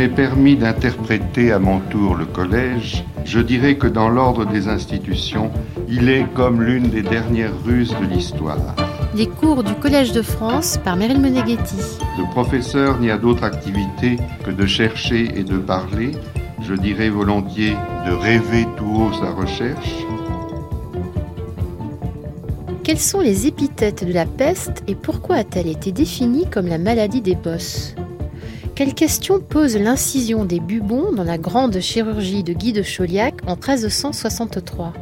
m'est permis d'interpréter à mon tour le collège, je dirais que dans l'ordre des institutions, il est comme l'une des dernières ruses de l'histoire. Les cours du Collège de France par Meryl Meneghetti. Le professeur n'y a d'autre activité que de chercher et de parler, je dirais volontiers de rêver tout haut sa recherche. Quelles sont les épithètes de la peste et pourquoi a-t-elle été définie comme la maladie des bosses? Quelle question pose l'incision des bubons dans la grande chirurgie de Guy de Chauliac en 1363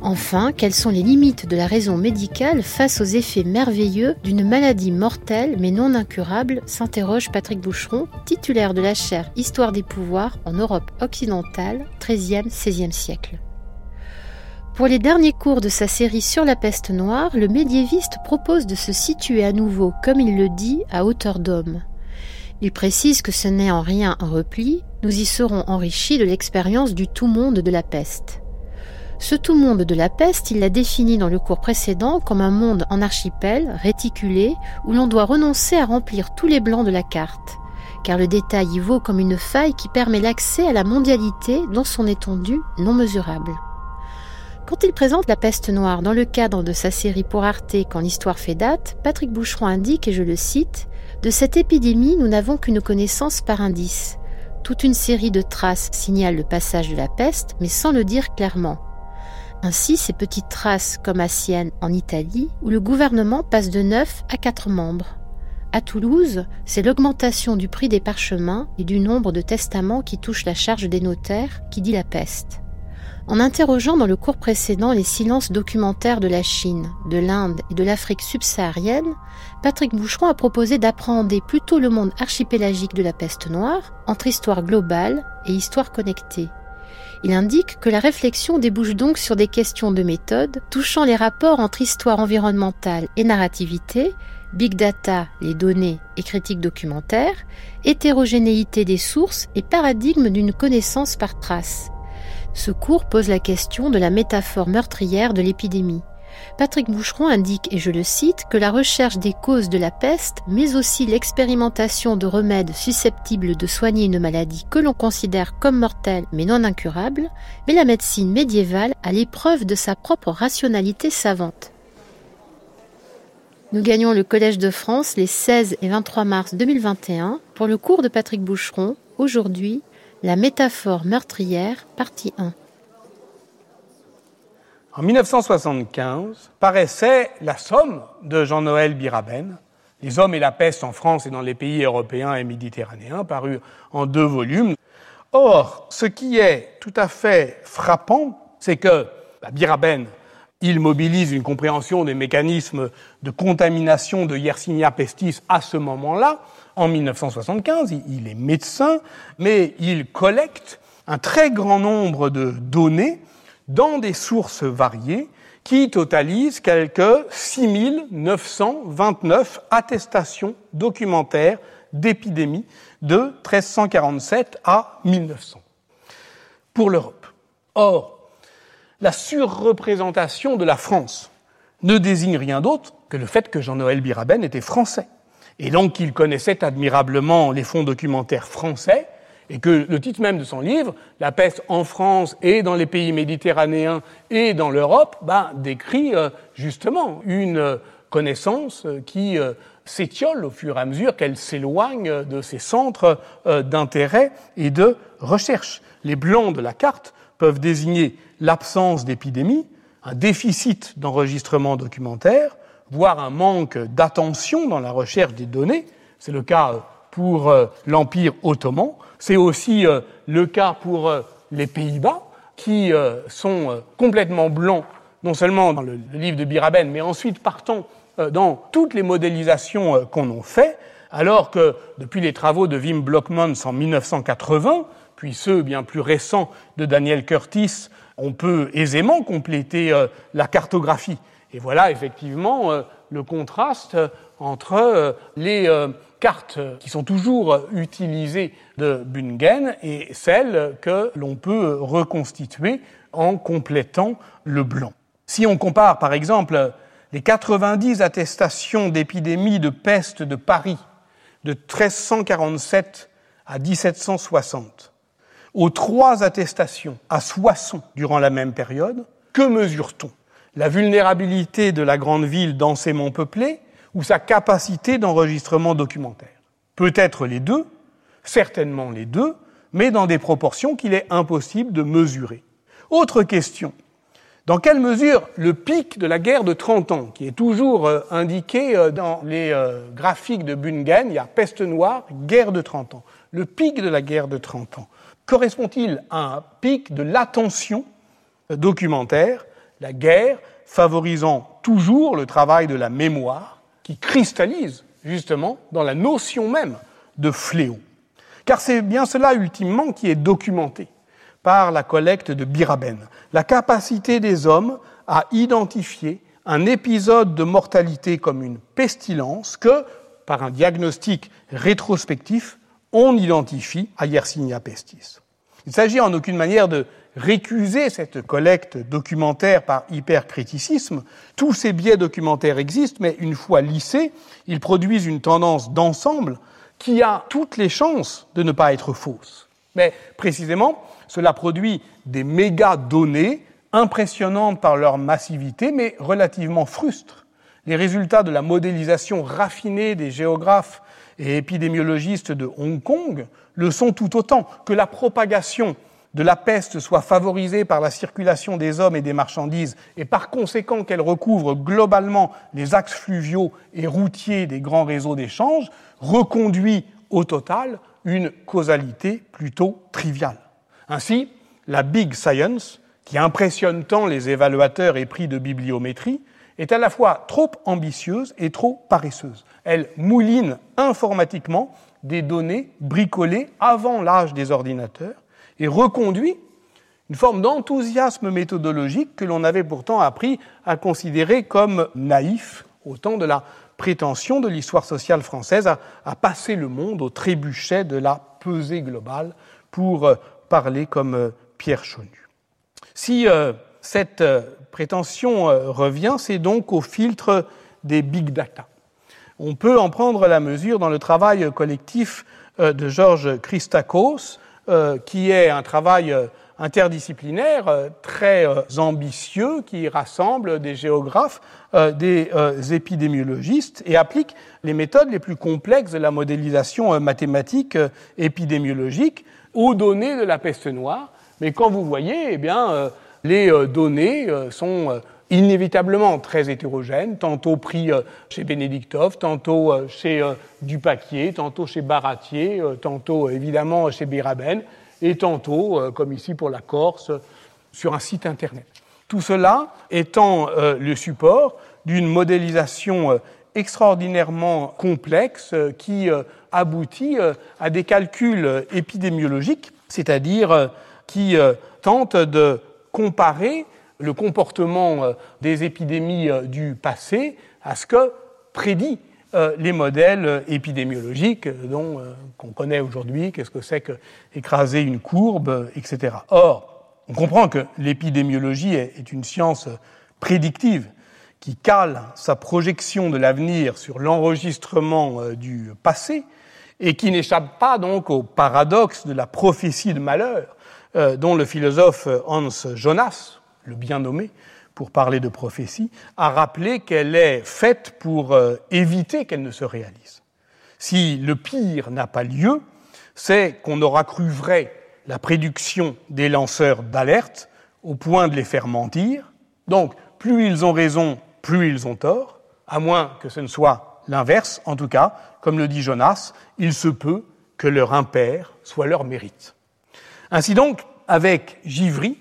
Enfin, quelles sont les limites de la raison médicale face aux effets merveilleux d'une maladie mortelle mais non incurable? S'interroge Patrick Boucheron, titulaire de la chaire Histoire des pouvoirs en Europe occidentale, 13e, 16e siècle. Pour les derniers cours de sa série sur la peste noire, le médiéviste propose de se situer à nouveau, comme il le dit, à hauteur d'homme. Il précise que ce n'est en rien un repli, nous y serons enrichis de l'expérience du tout-monde de la peste. Ce tout-monde de la peste, il l'a défini dans le cours précédent comme un monde en archipel, réticulé, où l'on doit renoncer à remplir tous les blancs de la carte, car le détail y vaut comme une faille qui permet l'accès à la mondialité dans son étendue non mesurable. Quand il présente la peste noire dans le cadre de sa série pour Arte Quand l'histoire fait date, Patrick Boucheron indique, et je le cite, de cette épidémie, nous n'avons qu'une connaissance par indice. Toute une série de traces signalent le passage de la peste, mais sans le dire clairement. Ainsi, ces petites traces, comme à Sienne, en Italie, où le gouvernement passe de 9 à 4 membres. À Toulouse, c'est l'augmentation du prix des parchemins et du nombre de testaments qui touche la charge des notaires qui dit la peste. En interrogeant dans le cours précédent les silences documentaires de la Chine, de l'Inde et de l'Afrique subsaharienne, Patrick Boucheron a proposé d'appréhender plutôt le monde archipélagique de la peste noire entre histoire globale et histoire connectée. Il indique que la réflexion débouche donc sur des questions de méthode touchant les rapports entre histoire environnementale et narrativité, big data, les données et critique documentaire, hétérogénéité des sources et paradigme d'une connaissance par trace, ce cours pose la question de la métaphore meurtrière de l'épidémie. Patrick Boucheron indique, et je le cite, que la recherche des causes de la peste, mais aussi l'expérimentation de remèdes susceptibles de soigner une maladie que l'on considère comme mortelle mais non incurable, met la médecine médiévale à l'épreuve de sa propre rationalité savante. Nous gagnons le Collège de France les 16 et 23 mars 2021 pour le cours de Patrick Boucheron, aujourd'hui la métaphore meurtrière, partie 1. En 1975 paraissait La Somme de Jean-Noël Biraben, Les hommes et la peste en France et dans les pays européens et méditerranéens, paru en deux volumes. Or, ce qui est tout à fait frappant, c'est que bah, Biraben, il mobilise une compréhension des mécanismes de contamination de Yersinia pestis à ce moment-là, en 1975, il est médecin, mais il collecte un très grand nombre de données dans des sources variées qui totalisent quelques 6929 attestations documentaires d'épidémie de 1347 à 1900 pour l'Europe. Or, la surreprésentation de la France ne désigne rien d'autre que le fait que Jean-Noël Biraben était français et donc qu'il connaissait admirablement les fonds documentaires français, et que le titre même de son livre, La peste en France et dans les pays méditerranéens et dans l'Europe, ben, décrit euh, justement une connaissance euh, qui euh, s'étiole au fur et à mesure qu'elle s'éloigne de ses centres d'intérêt et de recherche. Les blancs de la carte peuvent désigner l'absence d'épidémie, un déficit d'enregistrement documentaire, voire un manque d'attention dans la recherche des données. C'est le cas euh, pour euh, l'Empire ottoman. C'est aussi euh, le cas pour les Pays-Bas, qui sont complètement blancs, non seulement dans le livre de Biraben, mais ensuite partant dans toutes les modélisations qu'on en fait, alors que depuis les travaux de Wim Blockmans en 1980, puis ceux bien plus récents de Daniel Curtis, on peut aisément compléter la cartographie et voilà effectivement euh, le contraste entre euh, les euh, cartes qui sont toujours utilisées de Bungen et celles que l'on peut reconstituer en complétant le blanc. Si on compare par exemple les 90 attestations d'épidémie de peste de Paris de 1347 à 1760, aux trois attestations à Soissons durant la même période, que mesure-t-on? La vulnérabilité de la grande ville densément peuplée ou sa capacité d'enregistrement documentaire Peut-être les deux, certainement les deux, mais dans des proportions qu'il est impossible de mesurer. Autre question. Dans quelle mesure le pic de la guerre de 30 ans, qui est toujours euh, indiqué euh, dans les euh, graphiques de Bungen, il y a peste noire, guerre de 30 ans, le pic de la guerre de 30 ans, correspond-il à un pic de l'attention documentaire, la guerre favorisant toujours le travail de la mémoire, qui cristallise justement dans la notion même de fléau. Car c'est bien cela ultimement qui est documenté par la collecte de Biraben, la capacité des hommes à identifier un épisode de mortalité comme une pestilence que, par un diagnostic rétrospectif, on identifie à Yersinia pestis. Il s'agit en aucune manière de récuser cette collecte documentaire par hypercriticisme. Tous ces biais documentaires existent, mais une fois lissés, ils produisent une tendance d'ensemble qui a toutes les chances de ne pas être fausse. Mais précisément, cela produit des méga données impressionnantes par leur massivité, mais relativement frustres. Les résultats de la modélisation raffinée des géographes et épidémiologistes de Hong Kong le sont tout autant que la propagation de la peste soit favorisée par la circulation des hommes et des marchandises et par conséquent qu'elle recouvre globalement les axes fluviaux et routiers des grands réseaux d'échange, reconduit au total une causalité plutôt triviale. Ainsi, la Big Science, qui impressionne tant les évaluateurs et prix de bibliométrie, est à la fois trop ambitieuse et trop paresseuse. Elle mouline informatiquement des données bricolées avant l'âge des ordinateurs et reconduit une forme d'enthousiasme méthodologique que l'on avait pourtant appris à considérer comme naïf au temps de la prétention de l'histoire sociale française à, passer le monde au trébuchet de la pesée globale pour euh, parler comme euh, Pierre Chonu. Si euh, cette prétention revient, c'est donc au filtre des big data. On peut en prendre la mesure dans le travail collectif de Georges Christakos, euh, qui est un travail euh, interdisciplinaire euh, très ambitieux qui rassemble des géographes, des épidémiologistes et applique les méthodes les plus complexes de la modélisation mathématique épidémiologique aux données de la peste noire. Mais quand vous voyez, eh bien, les données sont inévitablement très hétérogènes, tantôt pris chez Bénédictov, tantôt chez Dupaquier, tantôt chez Baratier, tantôt évidemment chez Biraben, et tantôt, comme ici pour la Corse, sur un site Internet. Tout cela étant le support d'une modélisation extraordinairement complexe qui aboutit à des calculs épidémiologiques, c'est-à-dire qui tentent de comparer le comportement euh, des épidémies euh, du passé à ce que prédit euh, les modèles épidémiologiques dont qu'on connaît aujourd'hui, qu'est-ce que c'est que écraser une courbe, etc. Or, on comprend que l'épidémiologie est une science prédictive qui cale sa projection de l'avenir sur l'enregistrement du passé et qui n'échappe pas donc au paradoxe de la prophétie de malheur dont le philosophe Hans Jonas, le bien nommé, pour parler de prophétie, a rappelé qu'elle est faite pour euh, éviter qu'elle ne se réalise. Si le pire n'a pas lieu, c'est qu'on aura cru vrai la prédiction des lanceurs d'alerte au point de les faire mentir. Donc, plus ils ont raison, plus ils ont tort, à moins que ce ne soit l'inverse. En tout cas, comme le dit Jonas, il se peut que leur impair soit leur mérite. Ainsi donc, avec Givry,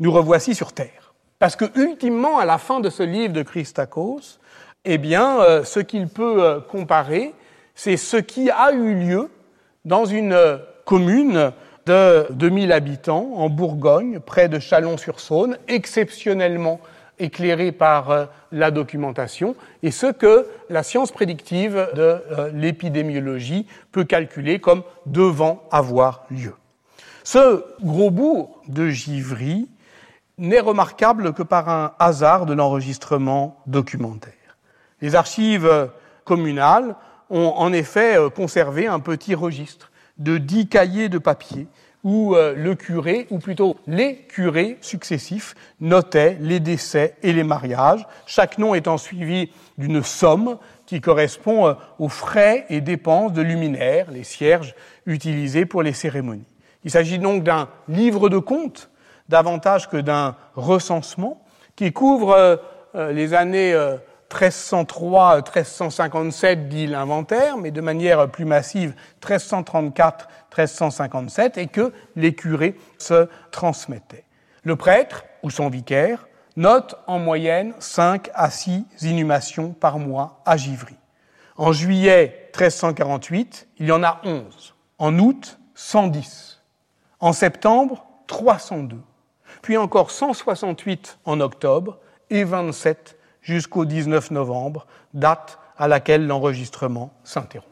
nous revoici sur Terre. Parce que, ultimement, à la fin de ce livre de Christakos, eh bien, euh, ce qu'il peut euh, comparer, c'est ce qui a eu lieu dans une euh, commune de 2000 habitants en Bourgogne, près de Chalon-sur-Saône, exceptionnellement éclairée par la documentation, et ce que la science prédictive de l'épidémiologie peut calculer comme devant avoir lieu. Ce gros bourg de Givry n'est remarquable que par un hasard de l'enregistrement documentaire. Les archives communales ont en effet conservé un petit registre de dix cahiers de papier où euh, le curé, ou plutôt les curés successifs, notaient les décès et les mariages, chaque nom étant suivi d'une somme qui correspond euh, aux frais et dépenses de luminaires, les cierges utilisés pour les cérémonies. Il s'agit donc d'un livre de comptes davantage que d'un recensement qui couvre euh, les années 1303-1357, dit l'inventaire, mais de manière plus massive 1334-1357, et que les curés se transmettaient. Le prêtre ou son vicaire note en moyenne 5 à 6 inhumations par mois à Givry. En juillet 1348, il y en a 11. En août, 110. En septembre, 302. Puis encore 168 en octobre et 27 jusqu'au 19 novembre, date à laquelle l'enregistrement s'interrompt.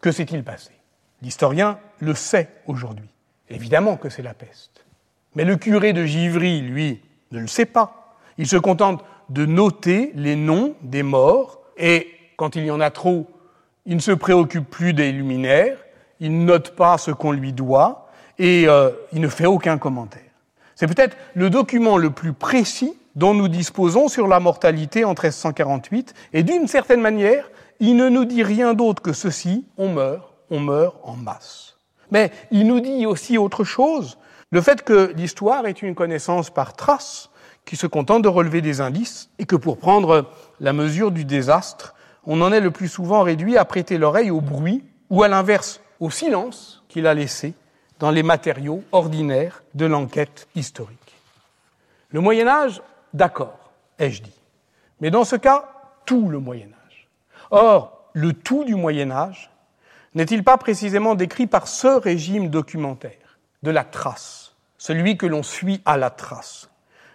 Que s'est-il passé? L'historien le sait aujourd'hui. Évidemment que c'est la peste. Mais le curé de Givry, lui, ne le sait pas. Il se contente de noter les noms des morts et quand il y en a trop, il ne se préoccupe plus des luminaires, il ne note pas ce qu'on lui doit et euh, il ne fait aucun commentaire. C'est peut-être le document le plus précis dont nous disposons sur la mortalité en 1348, et d'une certaine manière, il ne nous dit rien d'autre que ceci, on meurt, on meurt en masse. Mais il nous dit aussi autre chose, le fait que l'histoire est une connaissance par traces, qui se contente de relever des indices, et que pour prendre la mesure du désastre, on en est le plus souvent réduit à prêter l'oreille au bruit, ou à l'inverse, au silence qu'il a laissé dans les matériaux ordinaires de l'enquête historique. Le Moyen Âge D'accord, ai-je dit. Mais dans ce cas, tout le Moyen Âge. Or, le tout du Moyen Âge n'est-il pas précisément décrit par ce régime documentaire de la trace, celui que l'on suit à la trace?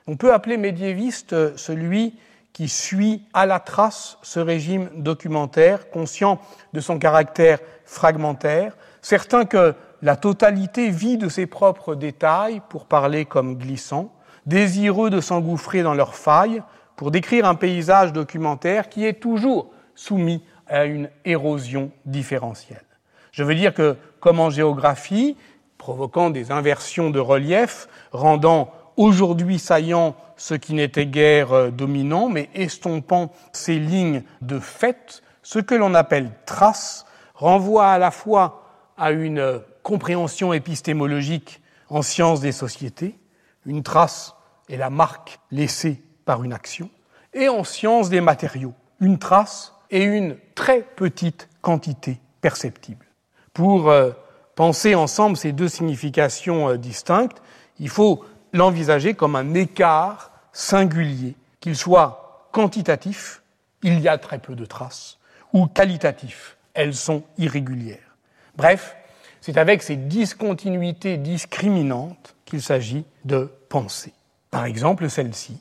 On peut appeler médiéviste celui qui suit à la trace ce régime documentaire, conscient de son caractère fragmentaire, certain que la totalité vit de ses propres détails, pour parler comme glissant, désireux de s'engouffrer dans leurs failles pour décrire un paysage documentaire qui est toujours soumis à une érosion différentielle. Je veux dire que, comme en géographie, provoquant des inversions de relief, rendant aujourd'hui saillant ce qui n'était guère euh, dominant, mais estompant ces lignes de fait, ce que l'on appelle trace renvoie à la fois à une compréhension épistémologique en sciences des sociétés, une trace est la marque laissée par une action, et en science des matériaux, une trace et une très petite quantité perceptible. Pour euh, penser ensemble ces deux significations euh, distinctes, il faut l'envisager comme un écart singulier, qu'il soit quantitatif, il y a très peu de traces, ou qualitatif, elles sont irrégulières. Bref, c'est avec ces discontinuités discriminantes qu'il s'agit de penser. Par exemple, celle-ci.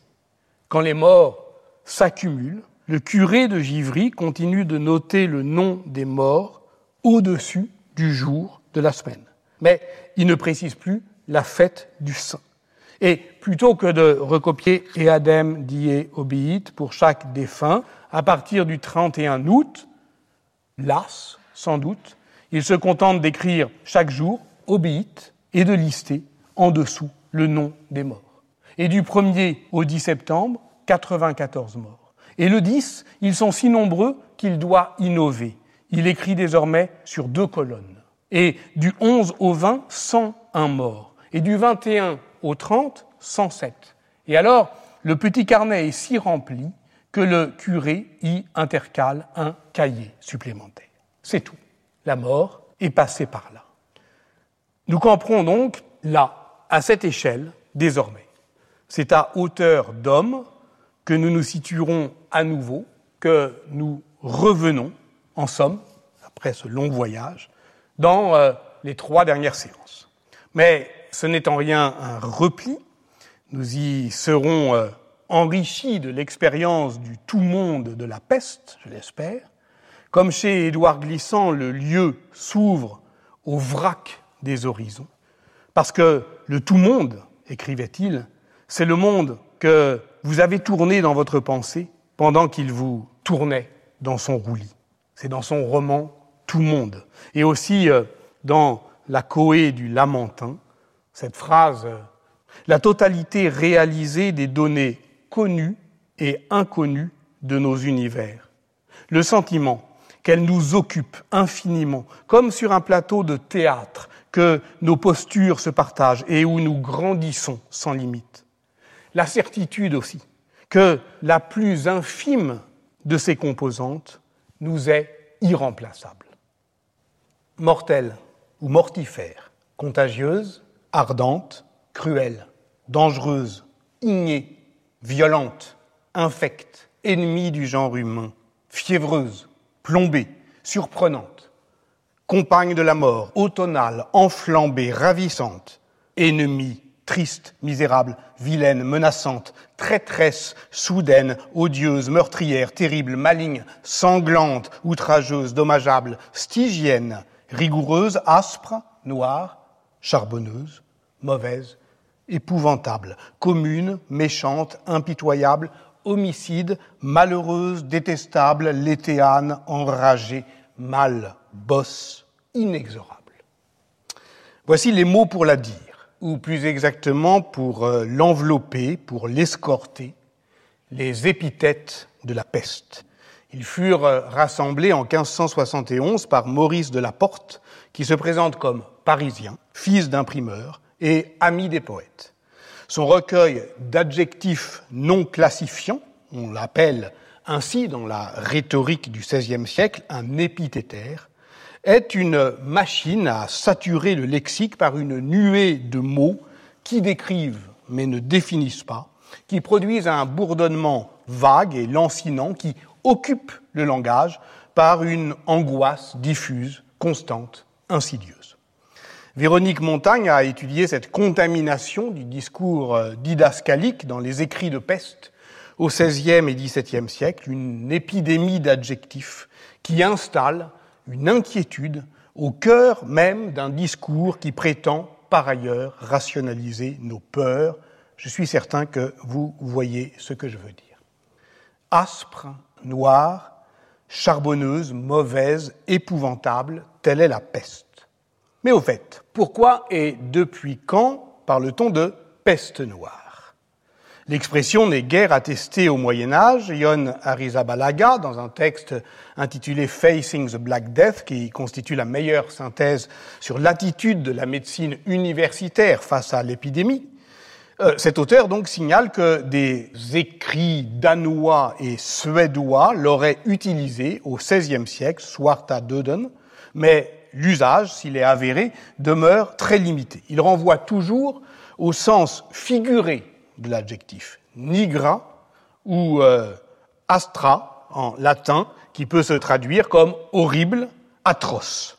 Quand les morts s'accumulent, le curé de Givry continue de noter le nom des morts au-dessus du jour de la semaine. Mais il ne précise plus la fête du saint. Et plutôt que de recopier Eadem die obéit pour chaque défunt, à partir du 31 août, las, sans doute, il se contente d'écrire chaque jour obéit et de lister en dessous le nom des morts. Et du 1er au 10 septembre, 94 morts. Et le 10, ils sont si nombreux qu'il doit innover. Il écrit désormais sur deux colonnes. Et du 11 au 20, 101 morts. Et du 21 au 30, 107. Et alors, le petit carnet est si rempli que le curé y intercale un cahier supplémentaire. C'est tout la mort est passée par là. Nous camperons donc là, à cette échelle, désormais. C'est à hauteur d'homme que nous nous situerons à nouveau, que nous revenons, en somme, après ce long voyage, dans euh, les trois dernières séances. Mais ce n'est en rien un repli, nous y serons euh, enrichis de l'expérience du tout monde de la peste, je l'espère, comme chez Édouard Glissant, le lieu s'ouvre au vrac des horizons, parce que le tout monde, écrivait-il, c'est le monde que vous avez tourné dans votre pensée pendant qu'il vous tournait dans son roulis. C'est dans son roman Tout monde, et aussi euh, dans la cohée du Lamentin, cette phrase, la totalité réalisée des données connues et inconnues de nos univers. Le sentiment qu'elle nous occupe infiniment, comme sur un plateau de théâtre, que nos postures se partagent et où nous grandissons sans limite. La certitude aussi que la plus infime de ces composantes nous est irremplaçable. Mortelle ou mortifère, contagieuse, ardente, cruelle, dangereuse, ignée, violente, infecte, ennemie du genre humain, fiévreuse, plombée, surprenante, compagne de la mort, automnale, enflambée, ravissante, ennemie, triste, misérable, vilaine, menaçante, traîtresse, soudaine, odieuse, meurtrière, terrible, maligne, sanglante, outrageuse, dommageable, stygienne, rigoureuse, aspre, noire, charbonneuse, mauvaise, épouvantable, commune, méchante, impitoyable, homicide, malheureuse, détestable, létéane, enragée, mal, bosse, inexorable. Voici les mots pour la dire, ou plus exactement pour euh, l'envelopper, pour l'escorter, les épithètes de la peste. Ils furent euh, rassemblés en 1571 par Maurice de la Porte, qui se présente comme parisien, fils d'imprimeur et ami des poètes. Son recueil d'adjectifs non classifiants, on l'appelle ainsi dans la rhétorique du XVIe siècle un épithétaire, est une machine à saturer le lexique par une nuée de mots qui décrivent mais ne définissent pas, qui produisent un bourdonnement vague et lancinant qui occupe le langage par une angoisse diffuse, constante, insidieuse. Véronique Montagne a étudié cette contamination du discours euh, didascalique dans les écrits de peste au XVIe et XVIIe siècle, une épidémie d'adjectifs qui installe une inquiétude au cœur même d'un discours qui prétend par ailleurs rationaliser nos peurs. Je suis certain que vous voyez ce que je veux dire. Aspre, noire, charbonneuse, mauvaise, épouvantable, telle est la peste. Mais au fait, pourquoi et depuis quand parle-t-on de peste noire? L'expression n'est guère attestée au Moyen Âge. Yon Arizabalaga, dans un texte intitulé Facing the Black Death, qui constitue la meilleure synthèse sur l'attitude de la médecine universitaire face à l'épidémie, euh, cet auteur donc signale que des écrits danois et suédois l'auraient utilisé au XVIe siècle, Swarta Döden, mais l'usage, s'il est avéré, demeure très limité. Il renvoie toujours au sens figuré de l'adjectif nigra ou euh, astra en latin, qui peut se traduire comme horrible, atroce,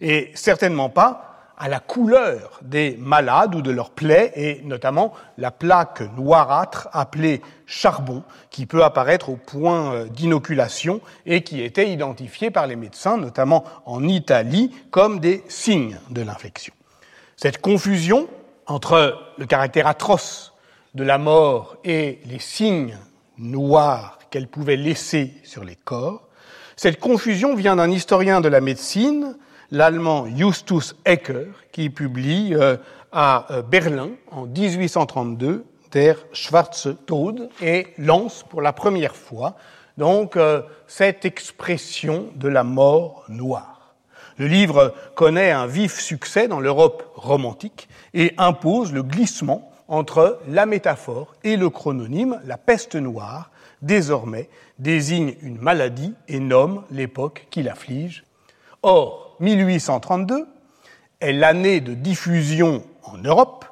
et certainement pas à la couleur des malades ou de leurs plaies, et notamment la plaque noirâtre appelée charbon, qui peut apparaître au point euh, d'inoculation et qui était identifiée par les médecins, notamment en Italie, comme des signes de l'infection. Cette confusion entre le caractère atroce de la mort et les signes noirs qu'elle pouvait laisser sur les corps, cette confusion vient d'un historien de la médecine, l'allemand Justus Ecker, qui publie euh, à euh, Berlin en 1832 Der Schwarze Tod et lance pour la première fois donc euh, cette expression de la mort noire. Le livre connaît un vif succès dans l'Europe romantique et impose le glissement entre la métaphore et le chrononyme. La peste noire, désormais, désigne une maladie et nomme l'époque qui l'afflige. Or, 1832 est l'année de diffusion en Europe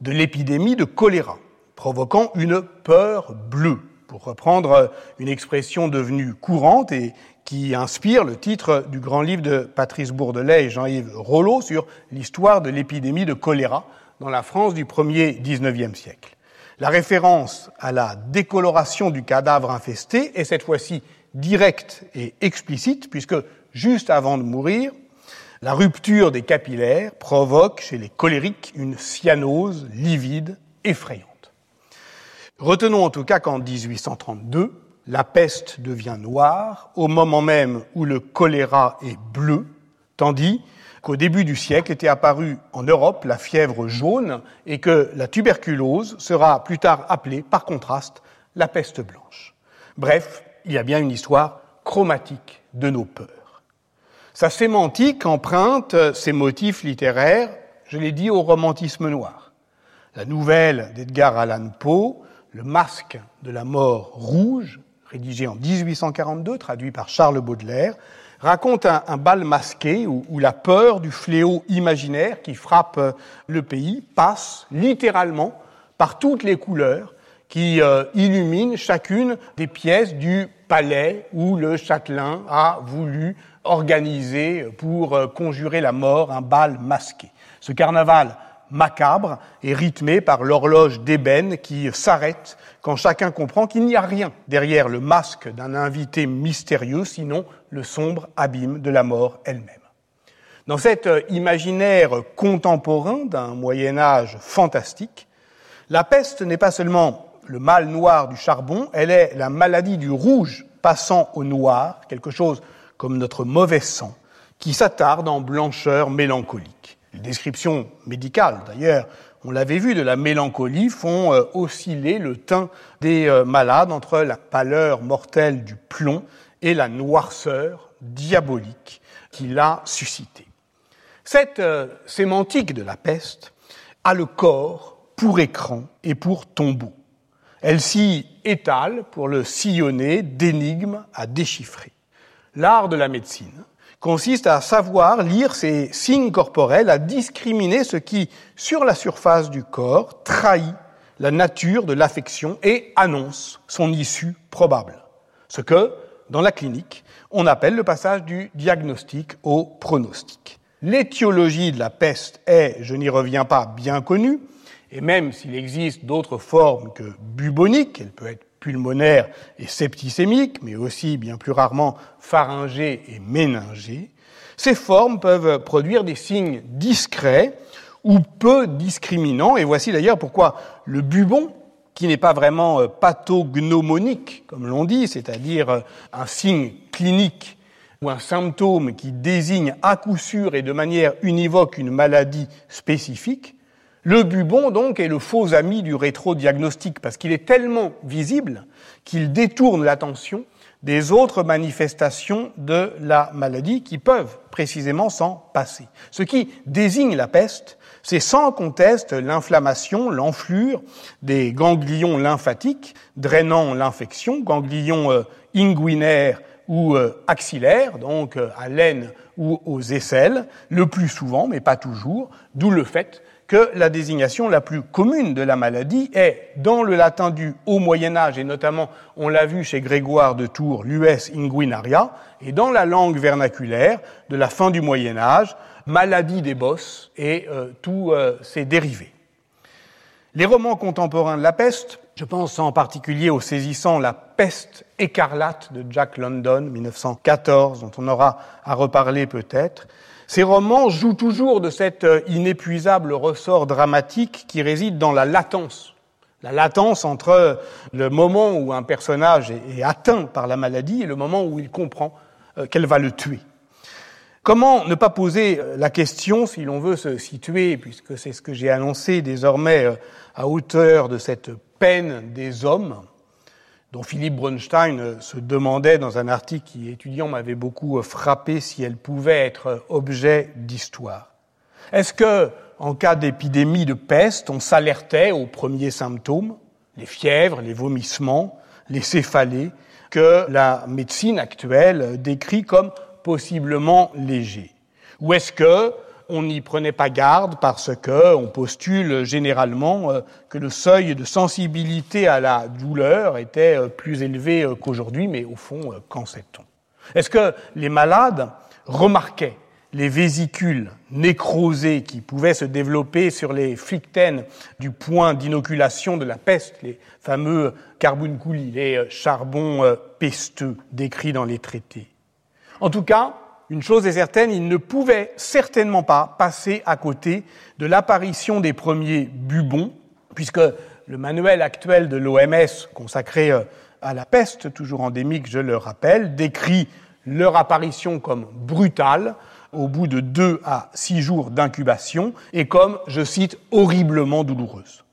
de l'épidémie de choléra, provoquant une peur bleue, pour reprendre une expression devenue courante et qui inspire le titre du grand livre de Patrice Bourdelais et Jean-Yves Rollo sur l'histoire de l'épidémie de choléra dans la France du 1er 19e siècle. La référence à la décoloration du cadavre infesté est cette fois-ci directe et explicite, puisque juste avant de mourir, la rupture des capillaires provoque chez les colériques une cyanose livide effrayante. Retenons en tout cas qu'en 1832, la peste devient noire au moment même où le choléra est bleu, tandis qu'au début du siècle était apparue en Europe la fièvre jaune et que la tuberculose sera plus tard appelée, par contraste, la peste blanche. Bref, il y a bien une histoire chromatique de nos peurs. Sa sémantique emprunte ses motifs littéraires, je l'ai dit, au romantisme noir. La nouvelle d'Edgar Allan Poe, Le masque de la mort rouge, rédigé en 1842, traduit par Charles Baudelaire, raconte un, bal masqué où, où, la peur du fléau imaginaire qui frappe euh, le pays passe littéralement par toutes les couleurs qui euh, illuminent chacune des pièces du palais où le châtelain a voulu organiser pour euh, conjurer la mort un bal masqué. Ce carnaval macabre et rythmé par l'horloge d'ébène qui s'arrête quand chacun comprend qu'il n'y a rien derrière le masque d'un invité mystérieux, sinon le sombre abîme de la mort elle-même. Dans cet imaginaire contemporain d'un Moyen Âge fantastique, la peste n'est pas seulement le mal noir du charbon, elle est la maladie du rouge passant au noir, quelque chose comme notre mauvais sang, qui s'attarde en blancheur mélancolique. Les descriptions médicales, d'ailleurs, on l'avait vu, de la mélancolie font euh, osciller le teint des euh, malades entre la pâleur mortelle du plomb et la noirceur diabolique qui l'a suscité. Cette euh, sémantique de la peste a le corps pour écran et pour tombeau. Elle s'y étale pour le sillonner d'énigmes à déchiffrer. L'art de la médecine consiste à savoir lire ces signes corporels, à discriminer ce qui, sur la surface du corps, trahit la nature de l'affection et annonce son issue probable. Ce que, dans la clinique, on appelle le passage du diagnostic au pronostic. L'étiologie de la peste est, je n'y reviens pas, bien connue, et même s'il existe d'autres formes que bubonique, elle peut être pulmonaire et septicémique, mais aussi bien plus rarement pharyngée et méningée, ces formes peuvent produire des signes discrets ou peu discriminants, et voici d'ailleurs pourquoi le bubon, qui n'est pas vraiment euh, pathognomonique, comme l'on dit, c'est-à-dire euh, un signe clinique ou un symptôme qui désigne à coup sûr et de manière univoque une maladie spécifique, le bubon, donc, est le faux ami du rétro-diagnostic parce qu'il est tellement visible qu'il détourne l'attention des autres manifestations de la maladie qui peuvent précisément s'en passer. Ce qui désigne la peste, c'est sans conteste l'inflammation, l'enflure des ganglions lymphatiques drainant l'infection, ganglions euh, inguinaires ou euh, axillaires, donc euh, à l'aine ou aux aisselles, le plus souvent, mais pas toujours, d'où le fait que la désignation la plus commune de la maladie est, dans le latin du Haut Moyen Âge, et notamment on l'a vu chez Grégoire de Tours, l'US inguinaria, et dans la langue vernaculaire de la fin du Moyen Âge, maladie des bosses et euh, tous euh, ses dérivés. Les romans contemporains de la peste, je pense en particulier au saisissant La peste écarlate de Jack London, 1914, dont on aura à reparler peut-être, ces romans jouent toujours de cet euh, inépuisable ressort dramatique qui réside dans la latence. La latence entre le moment où un personnage est atteint par la maladie et le moment où il comprend euh, qu'elle va le tuer. Comment ne pas poser euh, la question, si l'on veut se situer, puisque c'est ce que j'ai annoncé désormais à hauteur de cette peine des hommes, dont Philippe Bronstein euh, se demandait dans un article qui, étudiant, m'avait beaucoup euh, frappé si elle pouvait être euh, objet d'histoire. Est-ce que, en cas d'épidémie de peste, on s'alertait aux premiers symptômes, les fièvres, les vomissements, les céphalées, que la médecine actuelle décrit comme possiblement légers Ou est-ce que on n'y prenait pas garde parce que on postule généralement euh, que le seuil de sensibilité à la douleur était euh, plus élevé euh, qu'aujourd'hui, mais au fond, qu'en sait-on? Est-ce que les malades remarquaient les vésicules nécrosées qui pouvaient se développer sur les flictènes du point d'inoculation de la peste, les fameux carbonculi, les charbons pesteux décrits dans les traités? En tout cas, une chose est certaine, il ne pouvait certainement pas passer à côté de l'apparition des premiers bubons, puisque le manuel actuel de l'OMS consacré euh, à la peste, toujours endémique, je le rappelle, décrit leur apparition comme brutale au bout de deux à six jours d'incubation est comme, je cite, horriblement douloureuse.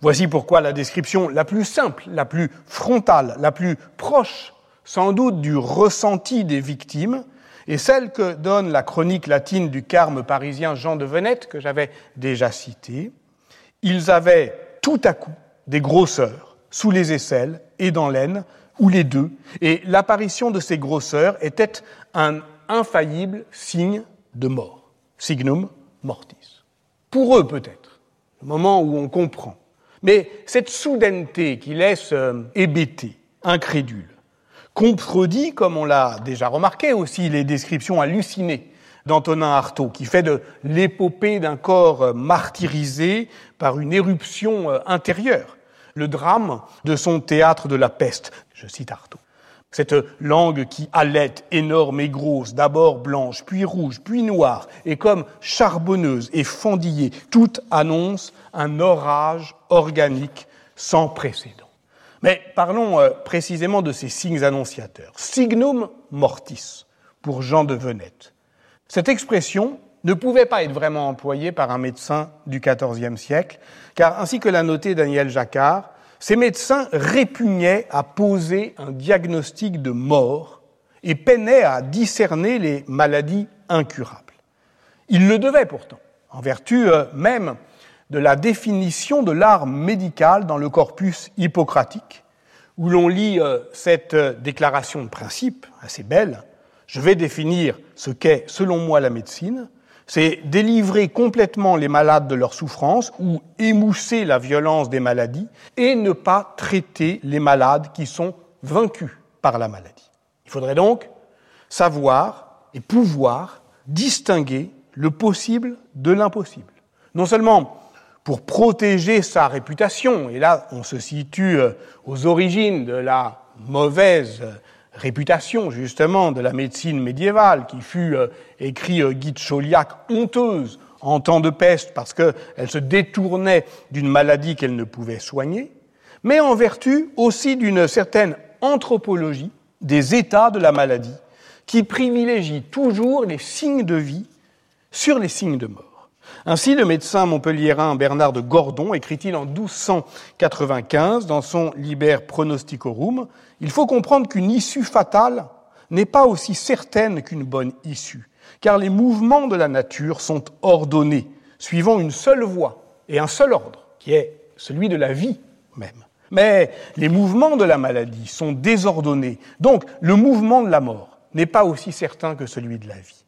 Voici pourquoi la description la plus simple, la plus frontale, la plus proche sans doute du ressenti des victimes est celle que donne la chronique latine du carme parisien Jean de Venette, que j'avais déjà cité. Ils avaient tout à coup des grosseurs sous les aisselles et dans l'aine, ou les deux, et l'apparition de ces grosseurs était un infaillible signe de mort, signum mortis. Pour eux peut-être, le moment où on comprend. Mais cette soudaineté qui laisse euh, hébété, incrédule, contredit, comme on l'a déjà remarqué aussi, les descriptions hallucinées d'Antonin Artaud, qui fait de l'épopée d'un corps euh, martyrisé par une éruption euh, intérieure, le drame de son théâtre de la peste. Je cite Artaud. Cette langue qui allait, énorme et grosse, d'abord blanche, puis rouge, puis noire, et comme charbonneuse et fendillée, toute annonce un orage organique sans précédent. Mais parlons euh, précisément de ces signes annonciateurs. Signum mortis, pour Jean de Venette. Cette expression ne pouvait pas être vraiment employée par un médecin du XIVe siècle, car ainsi que l'a noté Daniel Jacquard, ces médecins répugnaient à poser un diagnostic de mort et peinaient à discerner les maladies incurables. Ils le devaient pourtant, en vertu euh, même de la définition de l'art médical dans le corpus hippocratique, où l'on lit euh, cette euh, déclaration de principe assez belle. Je vais définir ce qu'est, selon moi, la médecine c'est délivrer complètement les malades de leur souffrance ou émousser la violence des maladies et ne pas traiter les malades qui sont vaincus par la maladie. Il faudrait donc savoir et pouvoir distinguer le possible de l'impossible. Non seulement pour protéger sa réputation, et là on se situe euh, aux origines de la mauvaise réputation justement de la médecine médiévale qui fut euh, écrit euh, Guy de Chauliac honteuse en temps de peste parce qu'elle se détournait d'une maladie qu'elle ne pouvait soigner, mais en vertu aussi d'une certaine anthropologie des états de la maladie qui privilégie toujours les signes de vie sur les signes de mort. Ainsi, le médecin montpelliérain Bernard de Gordon écrit-il en 1295 dans son Liber Pronosticorum Il faut comprendre qu'une issue fatale n'est pas aussi certaine qu'une bonne issue, car les mouvements de la nature sont ordonnés, suivant une seule voie et un seul ordre, qui est celui de la vie même. Mais les mouvements de la maladie sont désordonnés, donc le mouvement de la mort n'est pas aussi certain que celui de la vie.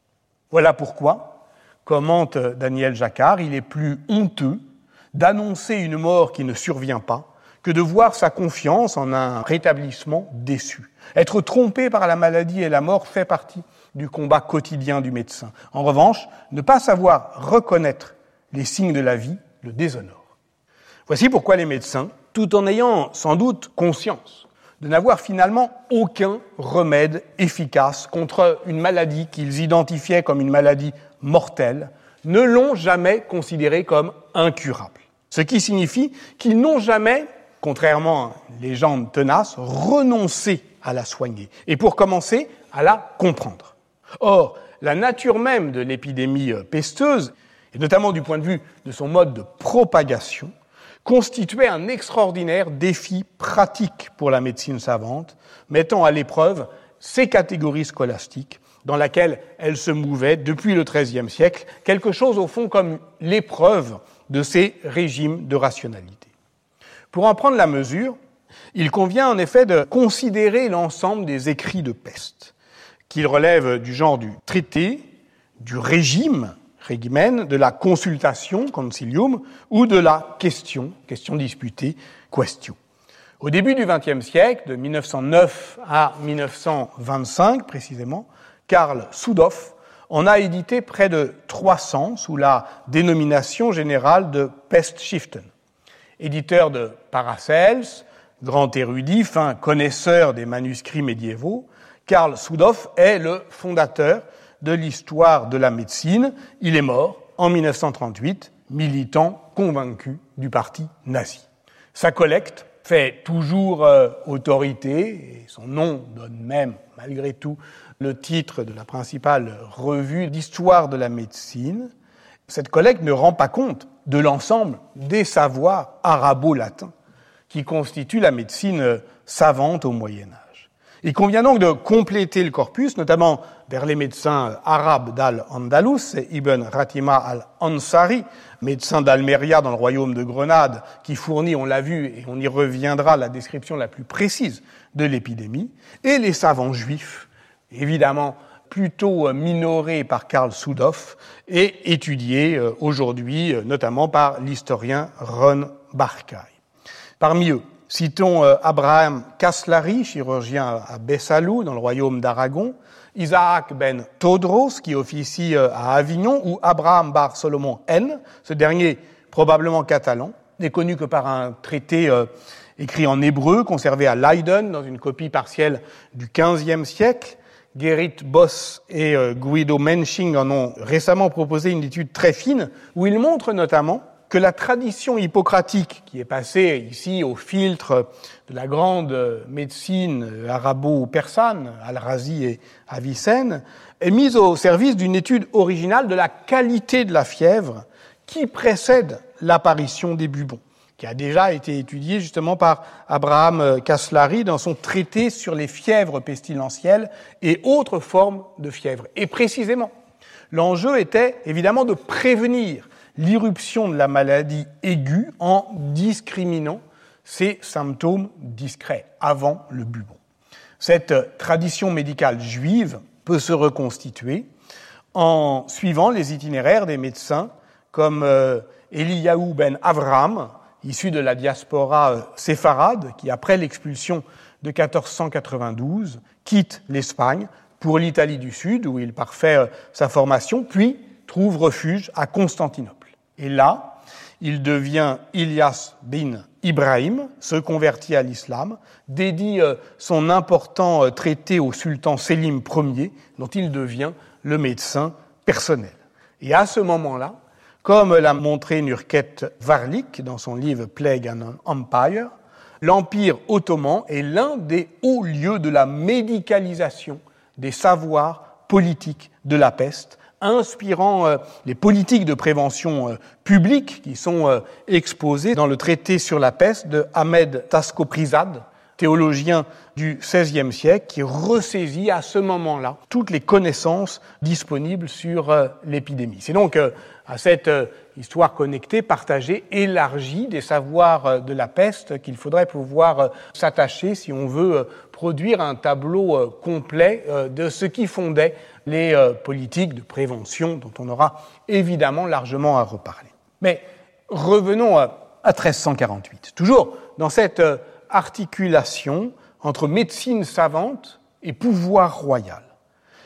Voilà pourquoi commente Daniel Jacquard, il est plus honteux d'annoncer une mort qui ne survient pas que de voir sa confiance en un rétablissement déçu. Être trompé par la maladie et la mort fait partie du combat quotidien du médecin. En revanche, ne pas savoir reconnaître les signes de la vie le déshonore. Voici pourquoi les médecins, tout en ayant sans doute conscience de n'avoir finalement aucun remède efficace contre une maladie qu'ils identifiaient comme une maladie mortelle, ne l'ont jamais considéré comme incurable. Ce qui signifie qu'ils n'ont jamais, contrairement à une légende tenace, renoncé à la soigner. Et pour commencer, à la comprendre. Or, la nature même de l'épidémie euh, pesteuse, et notamment du point de vue de son mode de propagation, constituait un extraordinaire défi pratique pour la médecine savante, mettant à l'épreuve ces catégories scolastiques dans laquelle elle se mouvait depuis le XIIIe siècle, quelque chose au fond comme l'épreuve de ces régimes de rationalité. Pour en prendre la mesure, il convient en effet de considérer l'ensemble des écrits de peste, qu'ils relèvent du genre du traité, du régime, de la consultation, concilium, ou de la question, question disputée, question. Au début du XXe siècle, de 1909 à 1925 précisément, Karl Sudoff en a édité près de 300 sous la dénomination générale de Pestschriften. Éditeur de Paracels, grand érudit, fin connaisseur des manuscrits médiévaux, Karl Sudoff est le fondateur de l'histoire de la médecine. Il est mort en 1938, militant convaincu du parti nazi. Sa collecte fait toujours euh, autorité, et son nom donne même, malgré tout, le titre de la principale revue d'histoire de la médecine. Cette collecte ne rend pas compte de l'ensemble des savoirs arabo-latins qui constituent la médecine savante au Moyen Âge. Il convient donc de compléter le corpus, notamment vers les médecins arabes d'Al-Andalus, Ibn Ratima al-Ansari, médecin d'Almeria dans le royaume de Grenade, qui fournit, on l'a vu, et on y reviendra, la description la plus précise de l'épidémie, et les savants juifs, évidemment plutôt euh, minorés par Karl Sudoff et étudiés euh, aujourd'hui euh, notamment par l'historien Ron Barkay. Parmi eux, citons Abraham Kaslari, chirurgien à Bessalou, dans le royaume d'Aragon, Isaac ben Todros, qui officie à Avignon, ou Abraham bar Solomon N, ce dernier probablement catalan, n'est connu que par un traité écrit en hébreu, conservé à Leiden, dans une copie partielle du XVe siècle, Gerrit Boss et euh, Guido Mensching en ont récemment proposé une étude très fine où ils montrent notamment que la tradition hippocratique qui est passée ici au filtre de la grande médecine arabo-persane, Al-Razi et Avicenne, est mise au service d'une étude originale de la qualité de la fièvre qui précède l'apparition des bubons qui a déjà été étudié justement par Abraham Kaslari dans son traité sur les fièvres pestilentielles et autres formes de fièvre. Et précisément, l'enjeu était évidemment de prévenir l'irruption de la maladie aiguë en discriminant ces symptômes discrets avant le bubon. Cette tradition médicale juive peut se reconstituer en suivant les itinéraires des médecins comme euh, Eliyahu ben Avram, issu de la diaspora euh, séfarade, qui, après l'expulsion de 1492, quitte l'Espagne pour l'Italie du Sud, où il parfait euh, sa formation, puis trouve refuge à Constantinople. Et là, il devient Ilyas bin Ibrahim, se convertit à l'islam, dédie euh, son important traité au sultan Selim Ier, dont il devient le médecin personnel. Et à ce moment-là, comme l'a montré Nurket Varlik dans son livre Plague and Empire, l'Empire ottoman est l'un des hauts lieux de la médicalisation des savoirs politiques de la peste, inspirant euh, les politiques de prévention euh, publique qui sont euh, exposées dans le traité sur la peste de Ahmed Taskoprizad, théologien du XVIe siècle, qui ressaisit à ce moment-là toutes les connaissances disponibles sur l'épidémie. C'est donc à cette histoire connectée, partagée, élargie des savoirs de la peste qu'il faudrait pouvoir s'attacher si on veut produire un tableau complet de ce qui fondait les politiques de prévention dont on aura évidemment largement à reparler. Mais revenons à 1348. Toujours dans cette articulation entre médecine savante et pouvoir royal.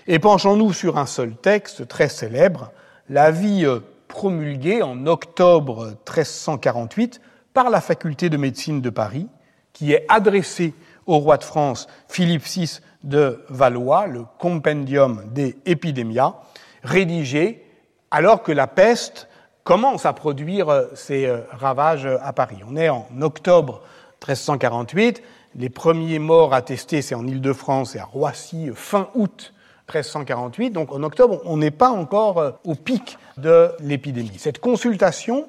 Et penchons-nous sur un seul texte très célèbre, l'avis euh, promulgué en octobre 1348 par la faculté de médecine de Paris, qui est adressé au roi de France Philippe VI de Valois, le Compendium des épidémias, rédigé alors que la peste commence à produire euh, ses euh, ravages à Paris. On est en octobre 1348, les premiers morts attestés, c'est en Île-de-France et à Roissy fin août 1348. Donc en octobre, on n'est pas encore euh, au pic de l'épidémie. Cette consultation,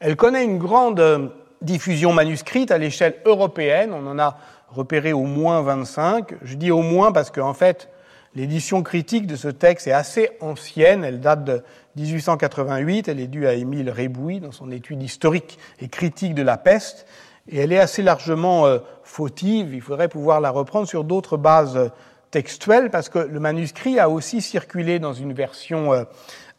elle connaît une grande euh, diffusion manuscrite à l'échelle européenne. On en a repéré au moins 25. Je dis au moins parce qu'en fait, l'édition critique de ce texte est assez ancienne. Elle date de 1888. Elle est due à Émile Rébouy dans son étude historique et critique de la peste. Et elle est assez largement euh, fautive. Il faudrait pouvoir la reprendre sur d'autres bases textuelle parce que le manuscrit a aussi circulé dans une version euh,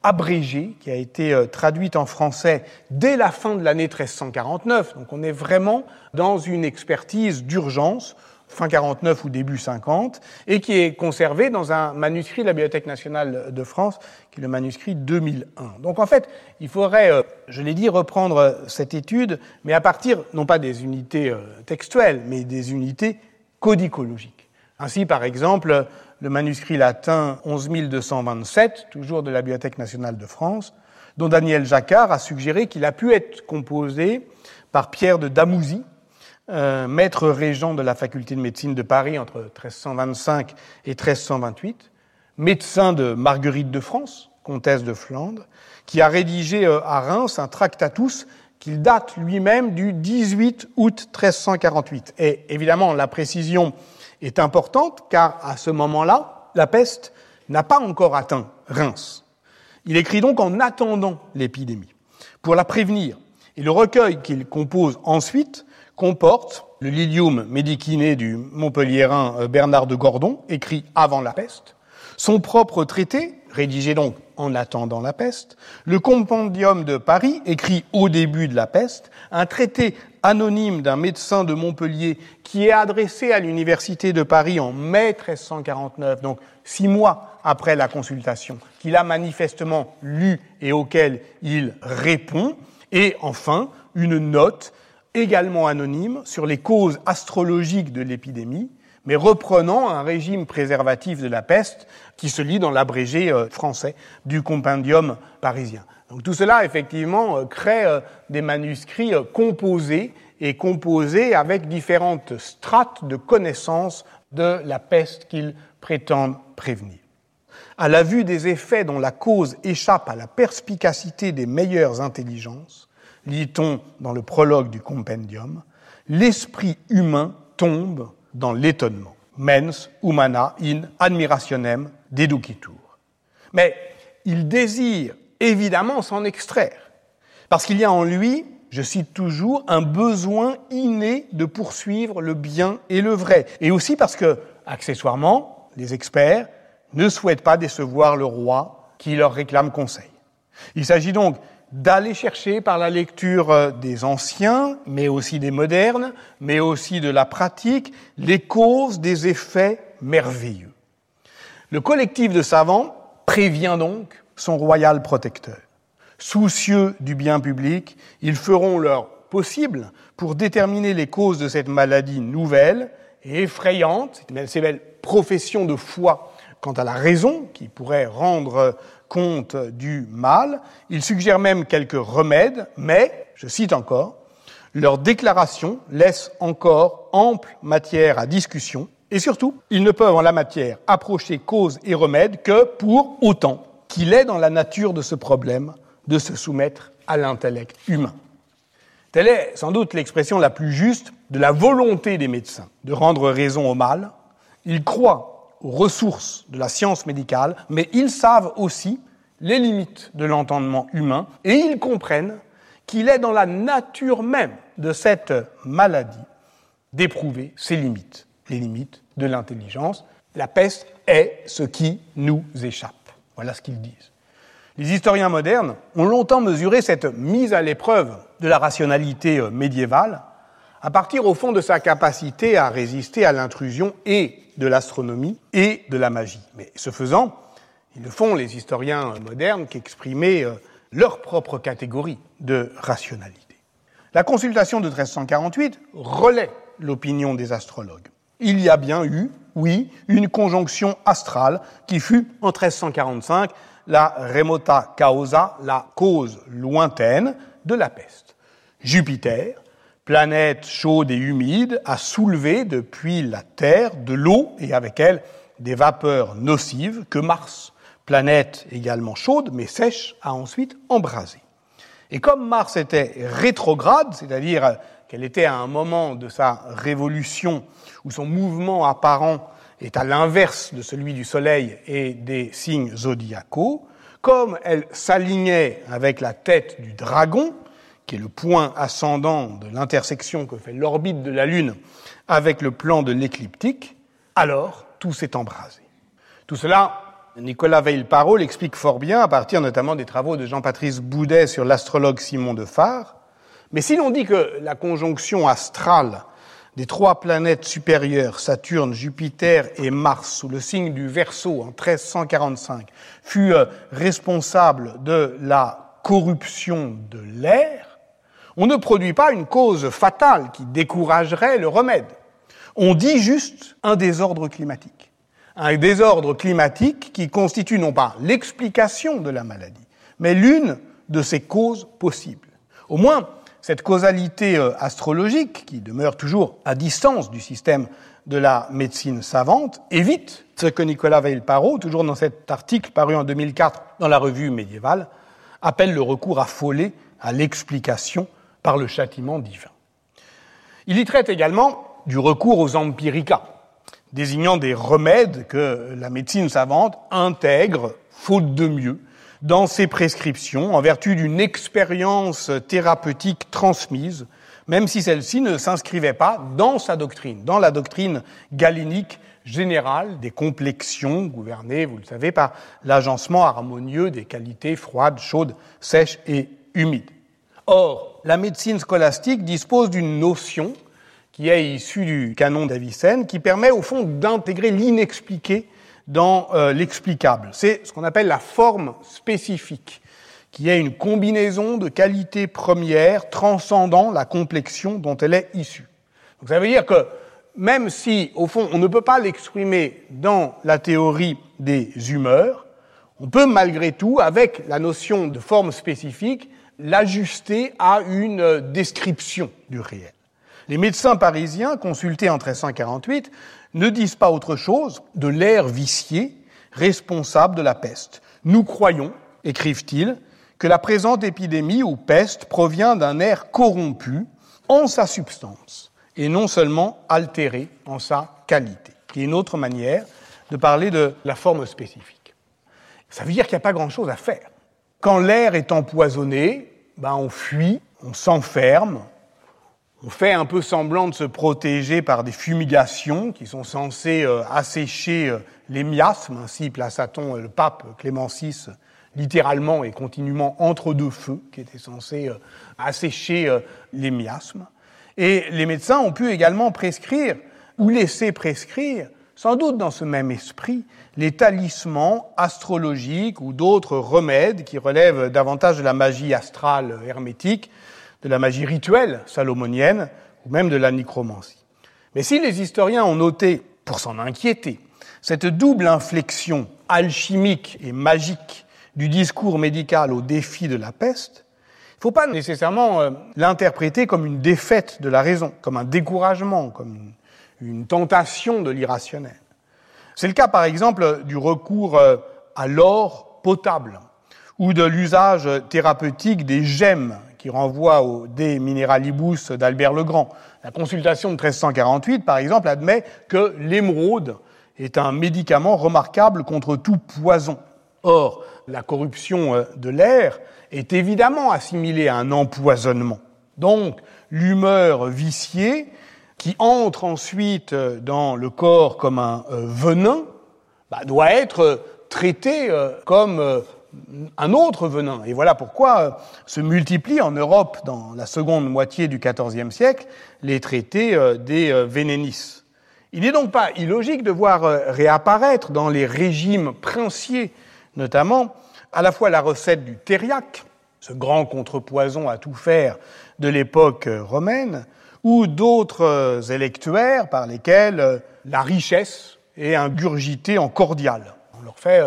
abrégée qui a été euh, traduite en français dès la fin de l'année 1349. Donc on est vraiment dans une expertise d'urgence fin 49 ou début 50, et qui est conservé dans un manuscrit de la Bibliothèque nationale de France, qui est le manuscrit 2001. Donc en fait, il faudrait, euh, je l'ai dit, reprendre cette étude, mais à partir non pas des unités textuelles, mais des unités codicologiques. Ainsi, par exemple, le manuscrit latin 11227, toujours de la Bibliothèque nationale de France, dont Daniel Jacquard a suggéré qu'il a pu être composé par Pierre de Damouzy, euh, maître régent de la faculté de médecine de Paris entre 1325 et 1328, médecin de Marguerite de France, comtesse de Flandre, qui a rédigé euh, à Reims un tractatus qu'il date lui-même du 18 août 1348. Et évidemment, la précision est importante car à ce moment-là, la peste n'a pas encore atteint Reims. Il écrit donc en attendant l'épidémie, pour la prévenir. Et le recueil qu'il compose ensuite comporte le Lilium Mediciné du Montpelliérain euh, Bernard de Gordon, écrit avant la peste, son propre traité, rédigé donc en attendant la peste, le Compendium de Paris, écrit au début de la peste, un traité anonyme d'un médecin de Montpellier qui est adressé à l'Université de Paris en mai 1349, donc six mois après la consultation, qu'il a manifestement lu et auquel il répond, et enfin une note également anonyme sur les causes astrologiques de l'épidémie, mais reprenant un régime préservatif de la peste qui se lit dans l'abrégé euh, français du compendium parisien. Tout cela, effectivement, euh, crée euh, des manuscrits composés et composés avec différentes strates de connaissances de la peste qu'ils prétendent prévenir. À la vue des effets dont la cause échappe à la perspicacité des meilleures intelligences, lit-on dans le prologue du compendium, l'esprit humain tombe dans l'étonnement. Mens humana in admirationem deducitur. Mais il désire évidemment s'en extraire, parce qu'il y a en lui, je cite toujours, un besoin inné de poursuivre le bien et le vrai, et aussi parce que, accessoirement, les experts ne souhaitent pas décevoir le roi qui leur réclame conseil. Il s'agit donc d'aller chercher par la lecture euh, des anciens, mais aussi des modernes, mais aussi de la pratique, les causes des effets merveilleux. Le collectif de savants prévient donc son royal protecteur. Soucieux du bien public, ils feront leur possible pour déterminer les causes de cette maladie nouvelle et effrayante, ces belles professions de foi quant à la raison qui pourrait rendre compte du mal. Ils suggèrent même quelques remèdes, mais, je cite encore, leur déclaration laisse encore ample matière à discussion, et surtout, ils ne peuvent en la matière approcher cause et remède que pour autant qu'il est dans la nature de ce problème de se soumettre à l'intellect humain. Telle est sans doute l'expression la plus juste de la volonté des médecins de rendre raison au mal. Ils croient aux ressources de la science médicale, mais ils savent aussi les limites de l'entendement humain et ils comprennent qu'il est dans la nature même de cette maladie d'éprouver ses limites, les limites de l'intelligence. La peste est ce qui nous échappe. Voilà ce qu'ils disent. Les historiens modernes ont longtemps mesuré cette mise à l'épreuve de la rationalité médiévale à partir au fond de sa capacité à résister à l'intrusion et de l'astronomie et de la magie. Mais ce faisant, ils ne font, les historiens modernes, qu'exprimer euh, leur propre catégorie de rationalité. La consultation de 1348 relaie l'opinion des astrologues. Il y a bien eu, oui, une conjonction astrale qui fut, en 1345, la remota causa, la cause lointaine de la peste. Jupiter, planète chaude et humide, a soulevé depuis la Terre de l'eau et avec elle des vapeurs nocives que Mars, planète également chaude mais sèche, a ensuite embrasées. Et comme Mars était rétrograde, c'est-à-dire qu'elle était à un moment de sa révolution où son mouvement apparent est à l'inverse de celui du Soleil et des signes zodiacaux, comme elle s'alignait avec la tête du dragon, qui est le point ascendant de l'intersection que fait l'orbite de la Lune avec le plan de l'écliptique, alors tout s'est embrasé. Tout cela, Nicolas Veil-Parot l'explique fort bien à partir notamment des travaux de Jean-Patrice Boudet sur l'astrologue Simon de Phare. Mais si l'on dit que la conjonction astrale des trois planètes supérieures, Saturne, Jupiter et Mars, sous le signe du Verseau en 1345, fut euh, responsable de la corruption de l'air, on ne produit pas une cause fatale qui découragerait le remède. On dit juste un désordre climatique. Un désordre climatique qui constitue non pas l'explication de la maladie, mais l'une de ses causes possibles. Au moins, cette causalité euh, astrologique, qui demeure toujours à distance du système de la médecine savante, évite ce que Nicolas Veil-Parot, toujours dans cet article paru en 2004 dans la revue médiévale, appelle le recours affolé à l'explication par le châtiment divin. Il y traite également du recours aux empiricas, désignant des remèdes que la médecine savante intègre, faute de mieux, dans ses prescriptions en vertu d'une expérience thérapeutique transmise, même si celle-ci ne s'inscrivait pas dans sa doctrine, dans la doctrine galénique générale des complexions gouvernées, vous le savez, par l'agencement harmonieux des qualités froides, chaudes, sèches et humides. Or, la médecine scolastique dispose d'une notion qui est issue du canon d'Avicenne, qui permet au fond d'intégrer l'inexpliqué dans euh, l'explicable. C'est ce qu'on appelle la forme spécifique, qui est une combinaison de qualités premières transcendant la complexion dont elle est issue. Donc ça veut dire que même si, au fond, on ne peut pas l'exprimer dans la théorie des humeurs, on peut malgré tout, avec la notion de forme spécifique, l'ajuster à une description du réel. Les médecins parisiens consultés en 1348 ne disent pas autre chose de l'air vicié responsable de la peste. Nous croyons, écrivent-ils, que la présente épidémie ou peste provient d'un air corrompu en sa substance et non seulement altéré en sa qualité, qui est une autre manière de parler de la forme spécifique. Ça veut dire qu'il n'y a pas grand-chose à faire. Quand l'air est empoisonné, ben on fuit, on s'enferme, on fait un peu semblant de se protéger par des fumigations qui sont censées euh, assécher euh, les miasmes. Ainsi plaça-t-on le pape Clément VI littéralement et continuellement entre deux feux qui étaient censés euh, assécher les miasmes. Et les médecins ont pu également prescrire ou laisser prescrire, sans doute dans ce même esprit, les talismans astrologiques ou d'autres remèdes qui relèvent davantage de la magie astrale hermétique, de la magie rituelle salomonienne ou même de la nécromancie. Mais si les historiens ont noté, pour s'en inquiéter, cette double inflexion alchimique et magique du discours médical au défi de la peste, il ne faut pas nécessairement euh, l'interpréter comme une défaite de la raison, comme un découragement, comme une, tentation de l'irrationnel. C'est le cas par exemple du recours euh, à l'or potable ou de l'usage thérapeutique des gemmes qui renvoie au De Mineralibus d'Albert le Grand. La consultation de 1348, par exemple, admet que l'émeraude est un médicament remarquable contre tout poison. Or, la corruption euh, de l'air est évidemment assimilée à un empoisonnement. Donc, l'humeur viciée, qui entre ensuite euh, dans le corps comme un euh, venin, bah, doit être traitée comme un autre venin. Et voilà pourquoi euh, se multiplient en Europe, dans la seconde moitié du XIVe siècle, les traités euh, des euh, vénénis. Il n'est donc pas illogique de voir réapparaître dans les régimes princiers, notamment, à la fois la recette du thériaque, ce grand contrepoison à tout faire de l'époque romaine, ou d'autres électuaires par lesquels la richesse est ingurgitée en cordial. On leur fait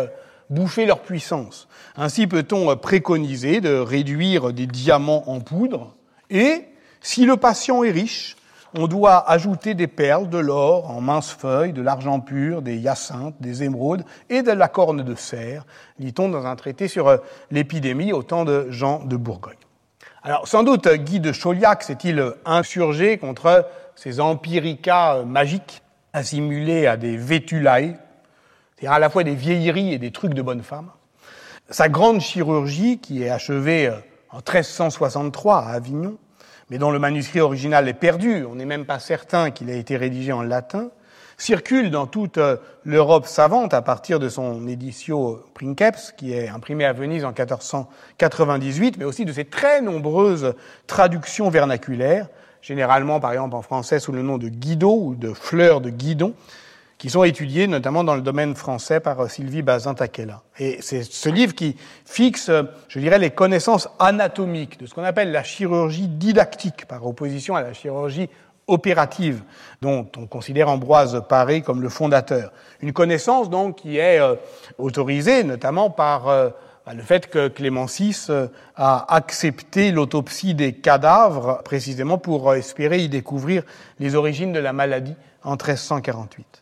bouffer leur puissance. Ainsi peut-on préconiser de réduire des diamants en poudre et, si le patient est riche, on doit ajouter des perles, de l'or en minces feuilles, de l'argent pur, des hyacinthes, des émeraudes et de la corne de cerf, lit-on dans un traité sur euh, l'épidémie au temps de Jean de Bourgogne. Alors, sans doute, Guy de Chauliac s'est-il insurgé contre ces empiricas euh, magiques assimilés à des vétulae, c'est-à-dire à la fois des vieilleries et des trucs de bonne femme. Sa grande chirurgie, qui est achevée euh, en 1363 à Avignon, mais dont le manuscrit original est perdu, on n'est même pas certain qu'il ait été rédigé en latin, circule dans toute euh, l'Europe savante à partir de son éditio Princeps, qui est imprimé à Venise en 1498, mais aussi de ses très nombreuses traductions vernaculaires, généralement par exemple en français sous le nom de Guido ou de Fleur de Guidon, qui sont étudiés notamment dans le domaine français par euh, Sylvie Bazin-Takela. Et c'est ce livre qui fixe, euh, je dirais, les connaissances anatomiques de ce qu'on appelle la chirurgie didactique, par opposition à la chirurgie opérative, dont on considère Ambroise Paré comme le fondateur. Une connaissance donc qui est euh, autorisée notamment par bah, le fait que Clément VI a accepté l'autopsie des cadavres précisément pour espérer y découvrir les origines de la maladie en 1348.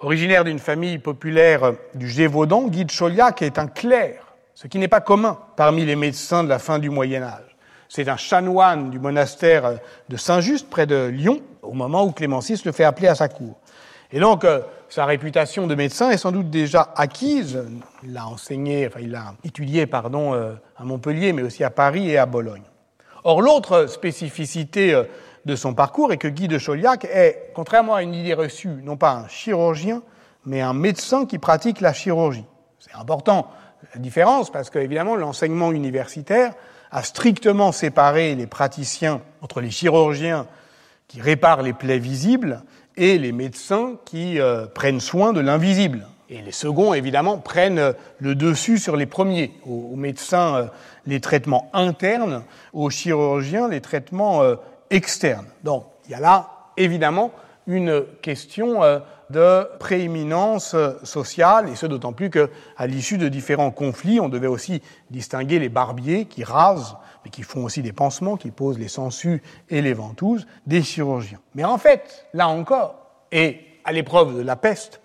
Originaire d'une famille populaire du Gévaudan, Guy de Chauliac est un clerc, ce qui n'est pas commun parmi les médecins de la fin du Moyen Âge. C'est un chanoine du monastère de Saint-Just, près de Lyon, au moment où Clément VI le fait appeler à sa cour. Et donc, euh, sa réputation de médecin est sans doute déjà acquise. Il a enseigné, enfin, il a étudié, pardon, euh, à Montpellier, mais aussi à Paris et à Bologne. Or, l'autre spécificité euh, de son parcours est que Guy de Chauliac est, contrairement à une idée reçue, non pas un chirurgien, mais un médecin qui pratique la chirurgie. C'est important la différence parce que, évidemment, l'enseignement universitaire a strictement séparé les praticiens entre les chirurgiens qui réparent les plaies visibles et les médecins qui euh, prennent soin de l'invisible. Et les seconds, évidemment, prennent le dessus sur les premiers. Aux, médecins, euh, les traitements internes, aux chirurgiens, les traitements euh, externes. Donc, il y a là, évidemment, une question de prééminence sociale, et ce d'autant plus qu'à l'issue de différents conflits, on devait aussi distinguer les barbiers qui rasent, mais qui font aussi des pansements, qui posent les sangsues et les ventouses, des chirurgiens. Mais en fait, là encore, et à l'épreuve de la peste,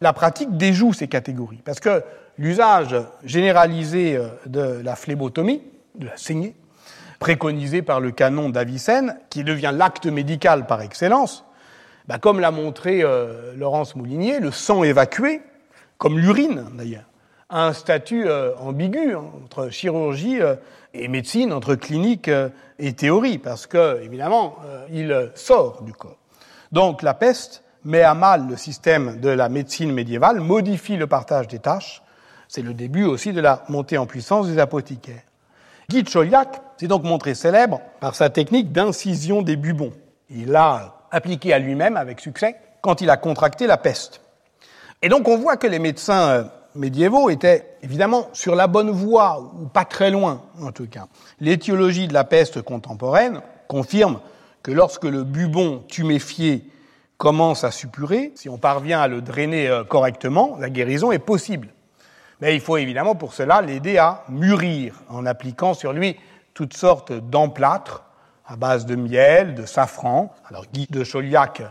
la pratique déjoue ces catégories, parce que l'usage généralisé euh, de la phlébotomie, de la saignée, préconisé par le canon d'Avicenne, qui devient l'acte médical par excellence, bah, comme l'a montré euh, Laurence Moulinier, le sang évacué, comme l'urine d'ailleurs, a un statut euh, ambigu hein, entre chirurgie euh, et médecine, entre clinique et théorie, parce que, évidemment, il sort du corps. Donc la peste met à mal le système de la médecine médiévale, modifie le partage des tâches. C'est le début aussi de la montée en puissance des apothicaires. Guy Chauliac s'est donc montré célèbre par sa technique d'incision des bubons. Il a appliqué à lui-même avec succès quand il a contracté la peste. Et donc on voit que les médecins euh, médiévaux étaient évidemment sur la bonne voie, ou pas très loin en tout cas. L'étiologie de la peste contemporaine confirme que lorsque le bubon tuméfié commence à suppurer, si on parvient à le drainer euh, correctement, la guérison est possible. Mais il faut évidemment pour cela l'aider à mûrir en appliquant sur lui toutes sortes d'emplâtres à base de miel, de safran. Alors Guy de Chauliac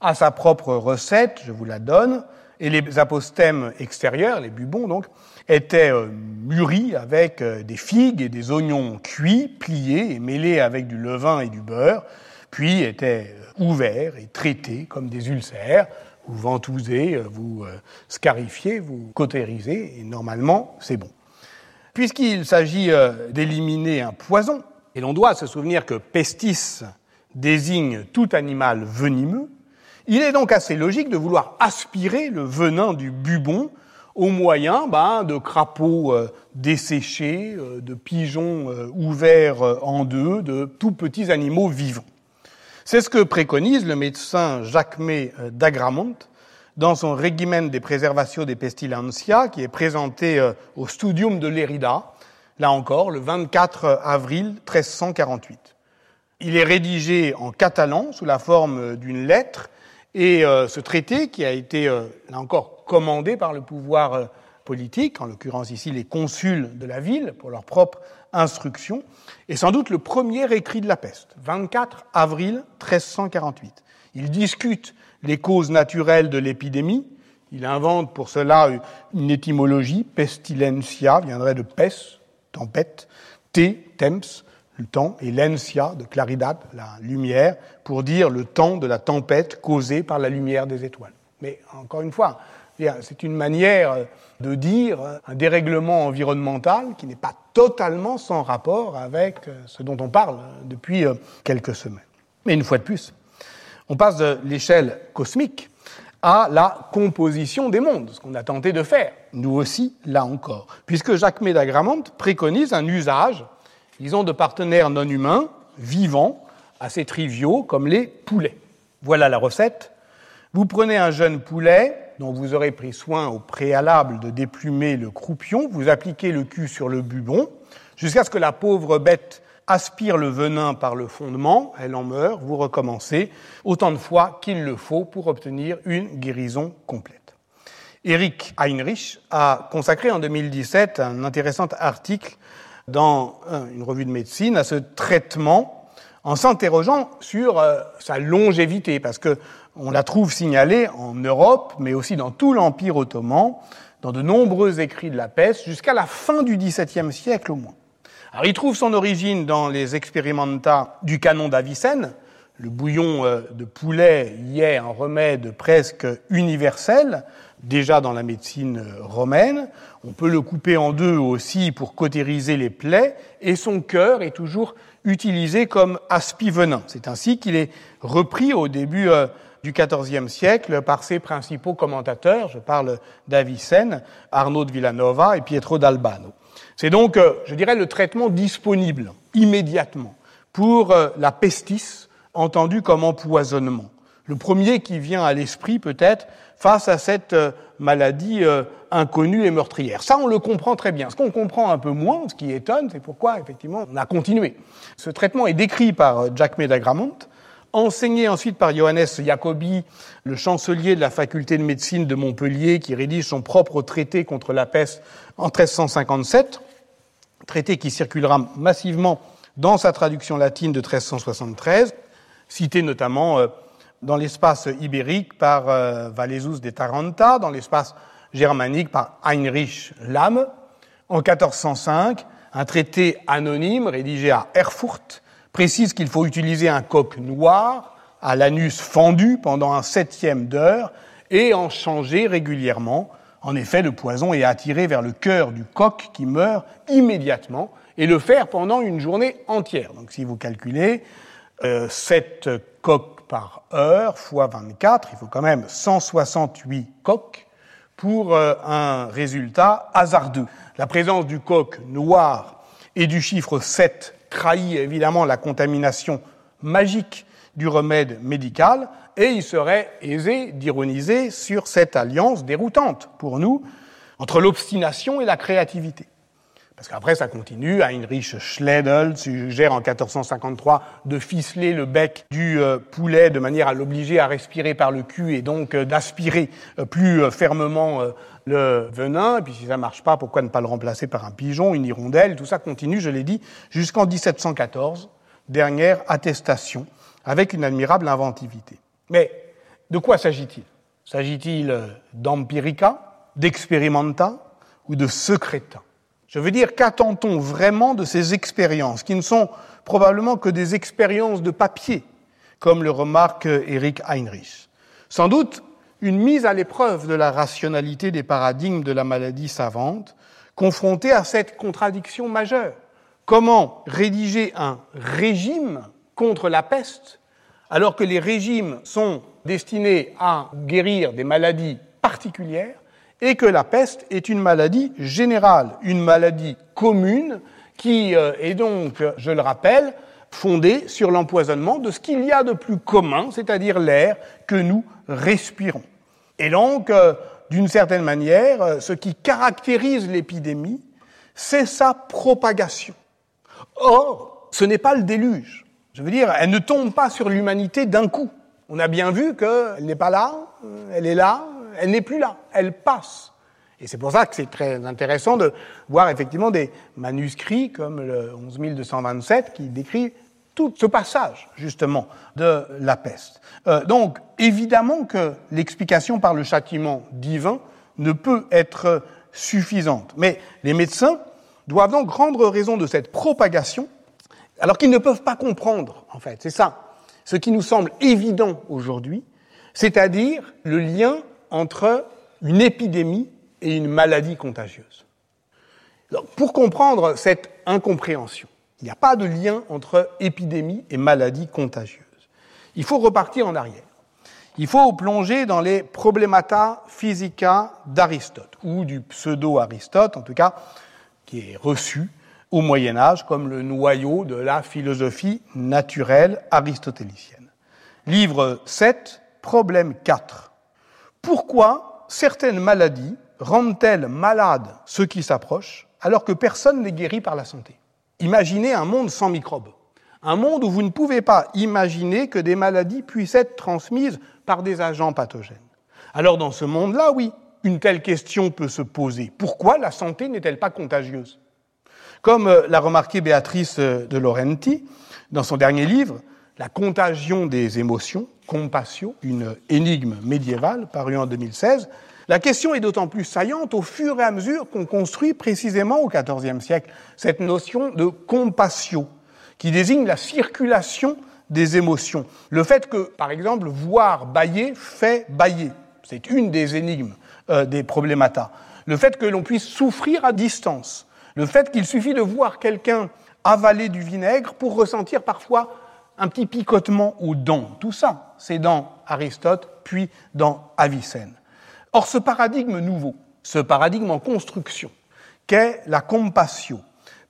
a sa propre recette, je vous la donne, et les apostèmes extérieurs, les bubons donc, étaient euh, mûris avec euh, des figues et des oignons cuits, pliés et mêlés avec du levain et du beurre, puis étaient euh, ouverts et traités comme des ulcères. Vous ventousez, vous scarifiez, vous cautérisez, et normalement, c'est bon. Puisqu'il s'agit d'éliminer un poison, et l'on doit se souvenir que pestis désigne tout animal venimeux. Il est donc assez logique de vouloir aspirer le venin du bubon au moyen ben, de crapauds euh, desséchés, euh, de pigeons euh, ouverts en deux, de tout petits animaux vivants. C'est ce que préconise le médecin Jacquemet d'Agramont dans son Regimen des Preservatio des Pestilentia, qui est présenté au Studium de Lérida, là encore, le 24 avril 1348. Il est rédigé en catalan sous la forme d'une lettre et euh, ce traité, qui a été, euh, là encore, commandé par le pouvoir euh, politique, en l'occurrence ici les consuls de la ville, pour leur propre instruction, est sans doute le premier écrit de la peste, 24 avril 1348. Il discute les causes naturelles de l'épidémie, il invente pour cela une étymologie, pestilentia, viendrait de pes, tempête, T, temps, le temps, et l'encia, de claridad, la lumière, pour dire le temps de la tempête causée par la lumière des étoiles. Mais encore une fois, c'est une manière de dire un dérèglement environnemental qui n'est pas totalement sans rapport avec ce dont on parle depuis quelques semaines. Mais une fois de plus, on passe de l'échelle cosmique à la composition des mondes, ce qu'on a tenté de faire, nous aussi, là encore, puisque Jacques Médagramont préconise un usage, disons, de partenaires non humains, vivants, assez triviaux, comme les poulets. Voilà la recette. Vous prenez un jeune poulet, dont vous aurez pris soin au préalable de déplumer le croupion, vous appliquez le cul sur le bubon, jusqu'à ce que la pauvre bête aspire le venin par le fondement, elle en meurt, vous recommencez autant de fois qu'il le faut pour obtenir une guérison complète. Eric Heinrich a consacré en 2017 un intéressant article dans une revue de médecine à ce traitement en s'interrogeant sur euh, sa longévité, parce que on la trouve signalée en Europe, mais aussi dans tout l'Empire ottoman, dans de nombreux écrits de la peste, jusqu'à la fin du XVIIe siècle au moins. Alors, il trouve son origine dans les expérimenta du canon d'Avicenne. Le bouillon euh, de poulet y est un remède presque universel, déjà dans la médecine euh, romaine. On peut le couper en deux aussi pour cautériser les plaies, et son cœur est toujours utilisé comme aspi-venin. C'est ainsi qu'il est repris au début euh, du XIVe siècle par ses principaux commentateurs, je parle d'Avicenne, Arnaud de Villanova et Pietro d'Albano. C'est donc, euh, je dirais, le traitement disponible immédiatement pour la pestis, entendue comme empoisonnement. Le premier qui vient à l'esprit peut-être face à cette euh, maladie euh, inconnue et meurtrière. Ça, on le comprend très bien. Ce qu'on comprend un peu moins, ce qui étonne, c'est pourquoi, effectivement, on a continué. Ce traitement est décrit par euh, Jack Medagramont, enseigné ensuite par Johannes Jacobi, le chancelier de la faculté de médecine de Montpellier, qui rédige son propre traité contre la peste en 1357, traité qui circulera massivement dans sa traduction latine de 1373, cité notamment dans l'espace ibérique par euh, Valesus de Taranta, dans l'espace germanique par Heinrich Lamme. En 1405, un traité anonyme rédigé à Erfurt précise qu'il faut utiliser un coq noir à l'anus fendu pendant un septième d'heure et en changer régulièrement. En effet, le poison est attiré vers le cœur du coq qui meurt immédiatement et le faire pendant une journée entière. Donc si vous calculez, euh, cette coque par heure fois 24, il faut quand même 168 coques pour euh, un résultat hasardeux. La présence du coq noir et du chiffre 7 trahit évidemment la contamination magique du remède médical et il serait aisé d'ironiser sur cette alliance déroutante pour nous entre l'obstination et la créativité. Parce qu'après, ça continue. Heinrich Schledel suggère en 1453 de ficeler le bec du euh, poulet de manière à l'obliger à respirer par le cul et donc euh, d'aspirer euh, plus fermement le venin. Et puis si ça marche pas, pourquoi ne pas le remplacer par un pigeon, une hirondelle Tout ça continue, je l'ai dit, jusqu'en 1714, dernière attestation, avec une admirable inventivité. Mais de quoi s'agit-il? S'agit-il d'empirica, d'experimenta ou de secreta? Je veux dire, qu'attend-on vraiment de ces expériences, qui ne sont probablement que des expériences de papier, comme le remarque Eric Heinrich? Sans doute une mise à l'épreuve de la rationalité des paradigmes de la maladie savante, confrontée à cette contradiction majeure. Comment rédiger un régime contre la peste alors que les régimes sont destinés à guérir des maladies particulières et que la peste est une maladie générale, une maladie commune qui euh, est donc, je le rappelle, fondée sur l'empoisonnement de ce qu'il y a de plus commun, c'est-à-dire l'air que nous respirons. Et donc, euh, d'une certaine manière, euh, ce qui caractérise l'épidémie, c'est sa propagation. Or, ce n'est pas le déluge. Je veux dire, elle ne tombe pas sur l'humanité d'un coup. On a bien vu qu'elle n'est pas là, elle est là, elle n'est plus là, elle passe. Et c'est pour ça que c'est très intéressant de voir effectivement des manuscrits comme le 11227 qui décrit tout ce passage justement de la peste. Euh, donc évidemment que l'explication par le châtiment divin ne peut être suffisante. Mais les médecins doivent donc rendre raison de cette propagation alors qu'ils ne peuvent pas comprendre, en fait. C'est ça. Ce qui nous semble évident aujourd'hui, c'est-à-dire le lien entre une épidémie et une maladie contagieuse. pour comprendre cette incompréhension, il n'y a pas de lien entre épidémie et maladie contagieuse. Il faut repartir en arrière. Il faut plonger dans les problémata physica d'Aristote, ou du pseudo-Aristote, en tout cas, qui est reçu au Moyen Âge comme le noyau de la philosophie naturelle aristotélicienne. Livre 7, problème 4. Pourquoi certaines maladies rendent-elles malades ceux qui s'approchent alors que personne n'est guéri par la santé? Imaginez un monde sans microbes. Un monde où vous ne pouvez pas imaginer que des maladies puissent être transmises par des agents pathogènes. Alors dans ce monde-là, oui, une telle question peut se poser. Pourquoi la santé n'est-elle pas contagieuse? Comme euh, l'a remarqué Béatrice euh, de Laurenti dans son dernier livre, La contagion des émotions, Compassio, une énigme médiévale parue en 2016, la question est d'autant plus saillante au fur et à mesure qu'on construit précisément au XIVe siècle cette notion de compassio, qui désigne la circulation des émotions. Le fait que, par exemple, voir bailler fait bailler, c'est une des énigmes euh, des problématas. Le fait que l'on puisse souffrir à distance, le fait qu'il suffit de voir quelqu'un avaler du vinaigre pour ressentir parfois un petit picotement aux dents. Tout ça, c'est dans Aristote, puis dans Avicenne. Or, ce paradigme nouveau, ce paradigme en construction, qu'est la compassion,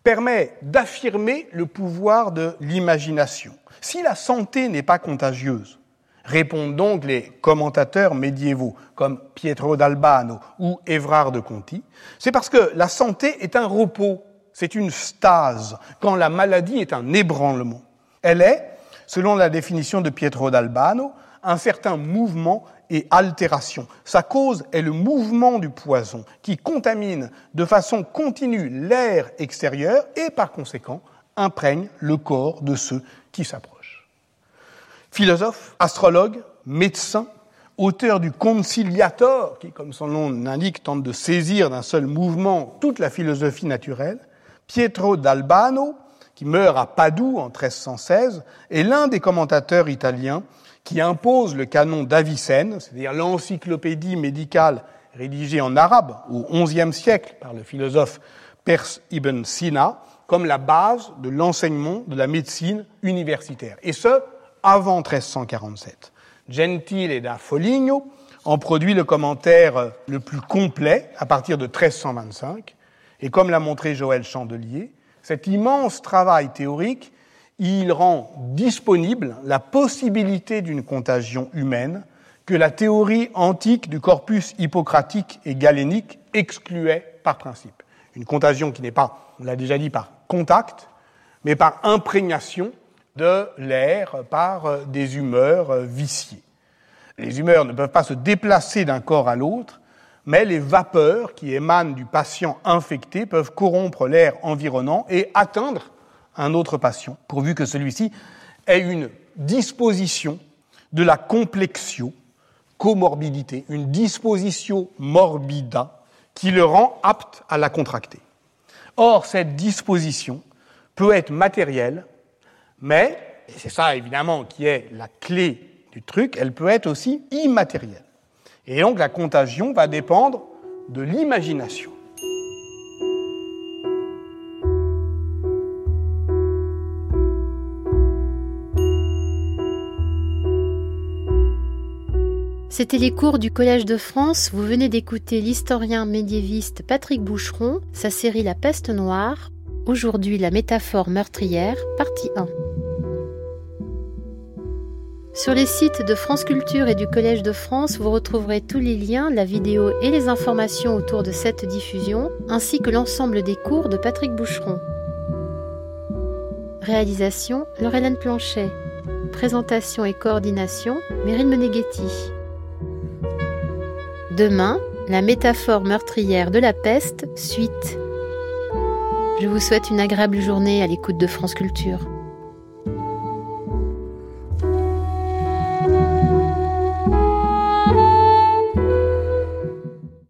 permet d'affirmer le pouvoir de l'imagination. Si la santé n'est pas contagieuse, répondent donc les commentateurs médiévaux comme Pietro d'Albano ou Évrard de Conti, c'est parce que la santé est un repos, c'est une stase, quand la maladie est un ébranlement. Elle est, selon la définition de Pietro d'Albano, un certain mouvement et altération. Sa cause est le mouvement du poison qui contamine de façon continue l'air extérieur et par conséquent imprègne le corps de ceux qui s'approchent. Philosophe, astrologue, médecin, auteur du Conciliator, qui, comme son nom l'indique, tente de saisir d'un seul mouvement toute la philosophie naturelle, Pietro d'Albano, qui meurt à Padoue en 1316, est l'un des commentateurs italiens qui impose le canon d'Avicenne, c'est-à-dire l'encyclopédie médicale rédigée en arabe au XIe siècle par le philosophe perse Ibn Sina, comme la base de l'enseignement de la médecine universitaire. Et ce, avant 1347. Gentile da Foligno en produit le commentaire le plus complet à partir de 1325. Et comme l'a montré Joël Chandelier, cet immense travail théorique il rend disponible la possibilité d'une contagion humaine que la théorie antique du corpus hippocratique et galénique excluait par principe. Une contagion qui n'est pas, on l'a déjà dit, par contact, mais par imprégnation de l'air par euh, des humeurs euh, viciées. Les humeurs ne peuvent pas se déplacer d'un corps à l'autre, mais les vapeurs qui émanent du patient infecté peuvent corrompre l'air environnant et atteindre un autre patient, pourvu que celui-ci ait une disposition de la complexio, comorbidité, une disposition morbida qui le rend apte à la contracter. Or, cette disposition peut être matérielle, mais, et c'est ça évidemment qui est la clé du truc, elle peut être aussi immatérielle. Et donc la contagion va dépendre de l'imagination. C'était les cours du Collège de France. Vous venez d'écouter l'historien médiéviste Patrick Boucheron, sa série La peste noire. Aujourd'hui, la métaphore meurtrière, partie 1. Sur les sites de France Culture et du Collège de France, vous retrouverez tous les liens, la vidéo et les informations autour de cette diffusion, ainsi que l'ensemble des cours de Patrick Boucheron. Réalisation Laurelène Planchet. Présentation et coordination Meryl Meneghetti. Demain, la métaphore meurtrière de la peste, suite. Je vous souhaite une agréable journée à l'écoute de France Culture.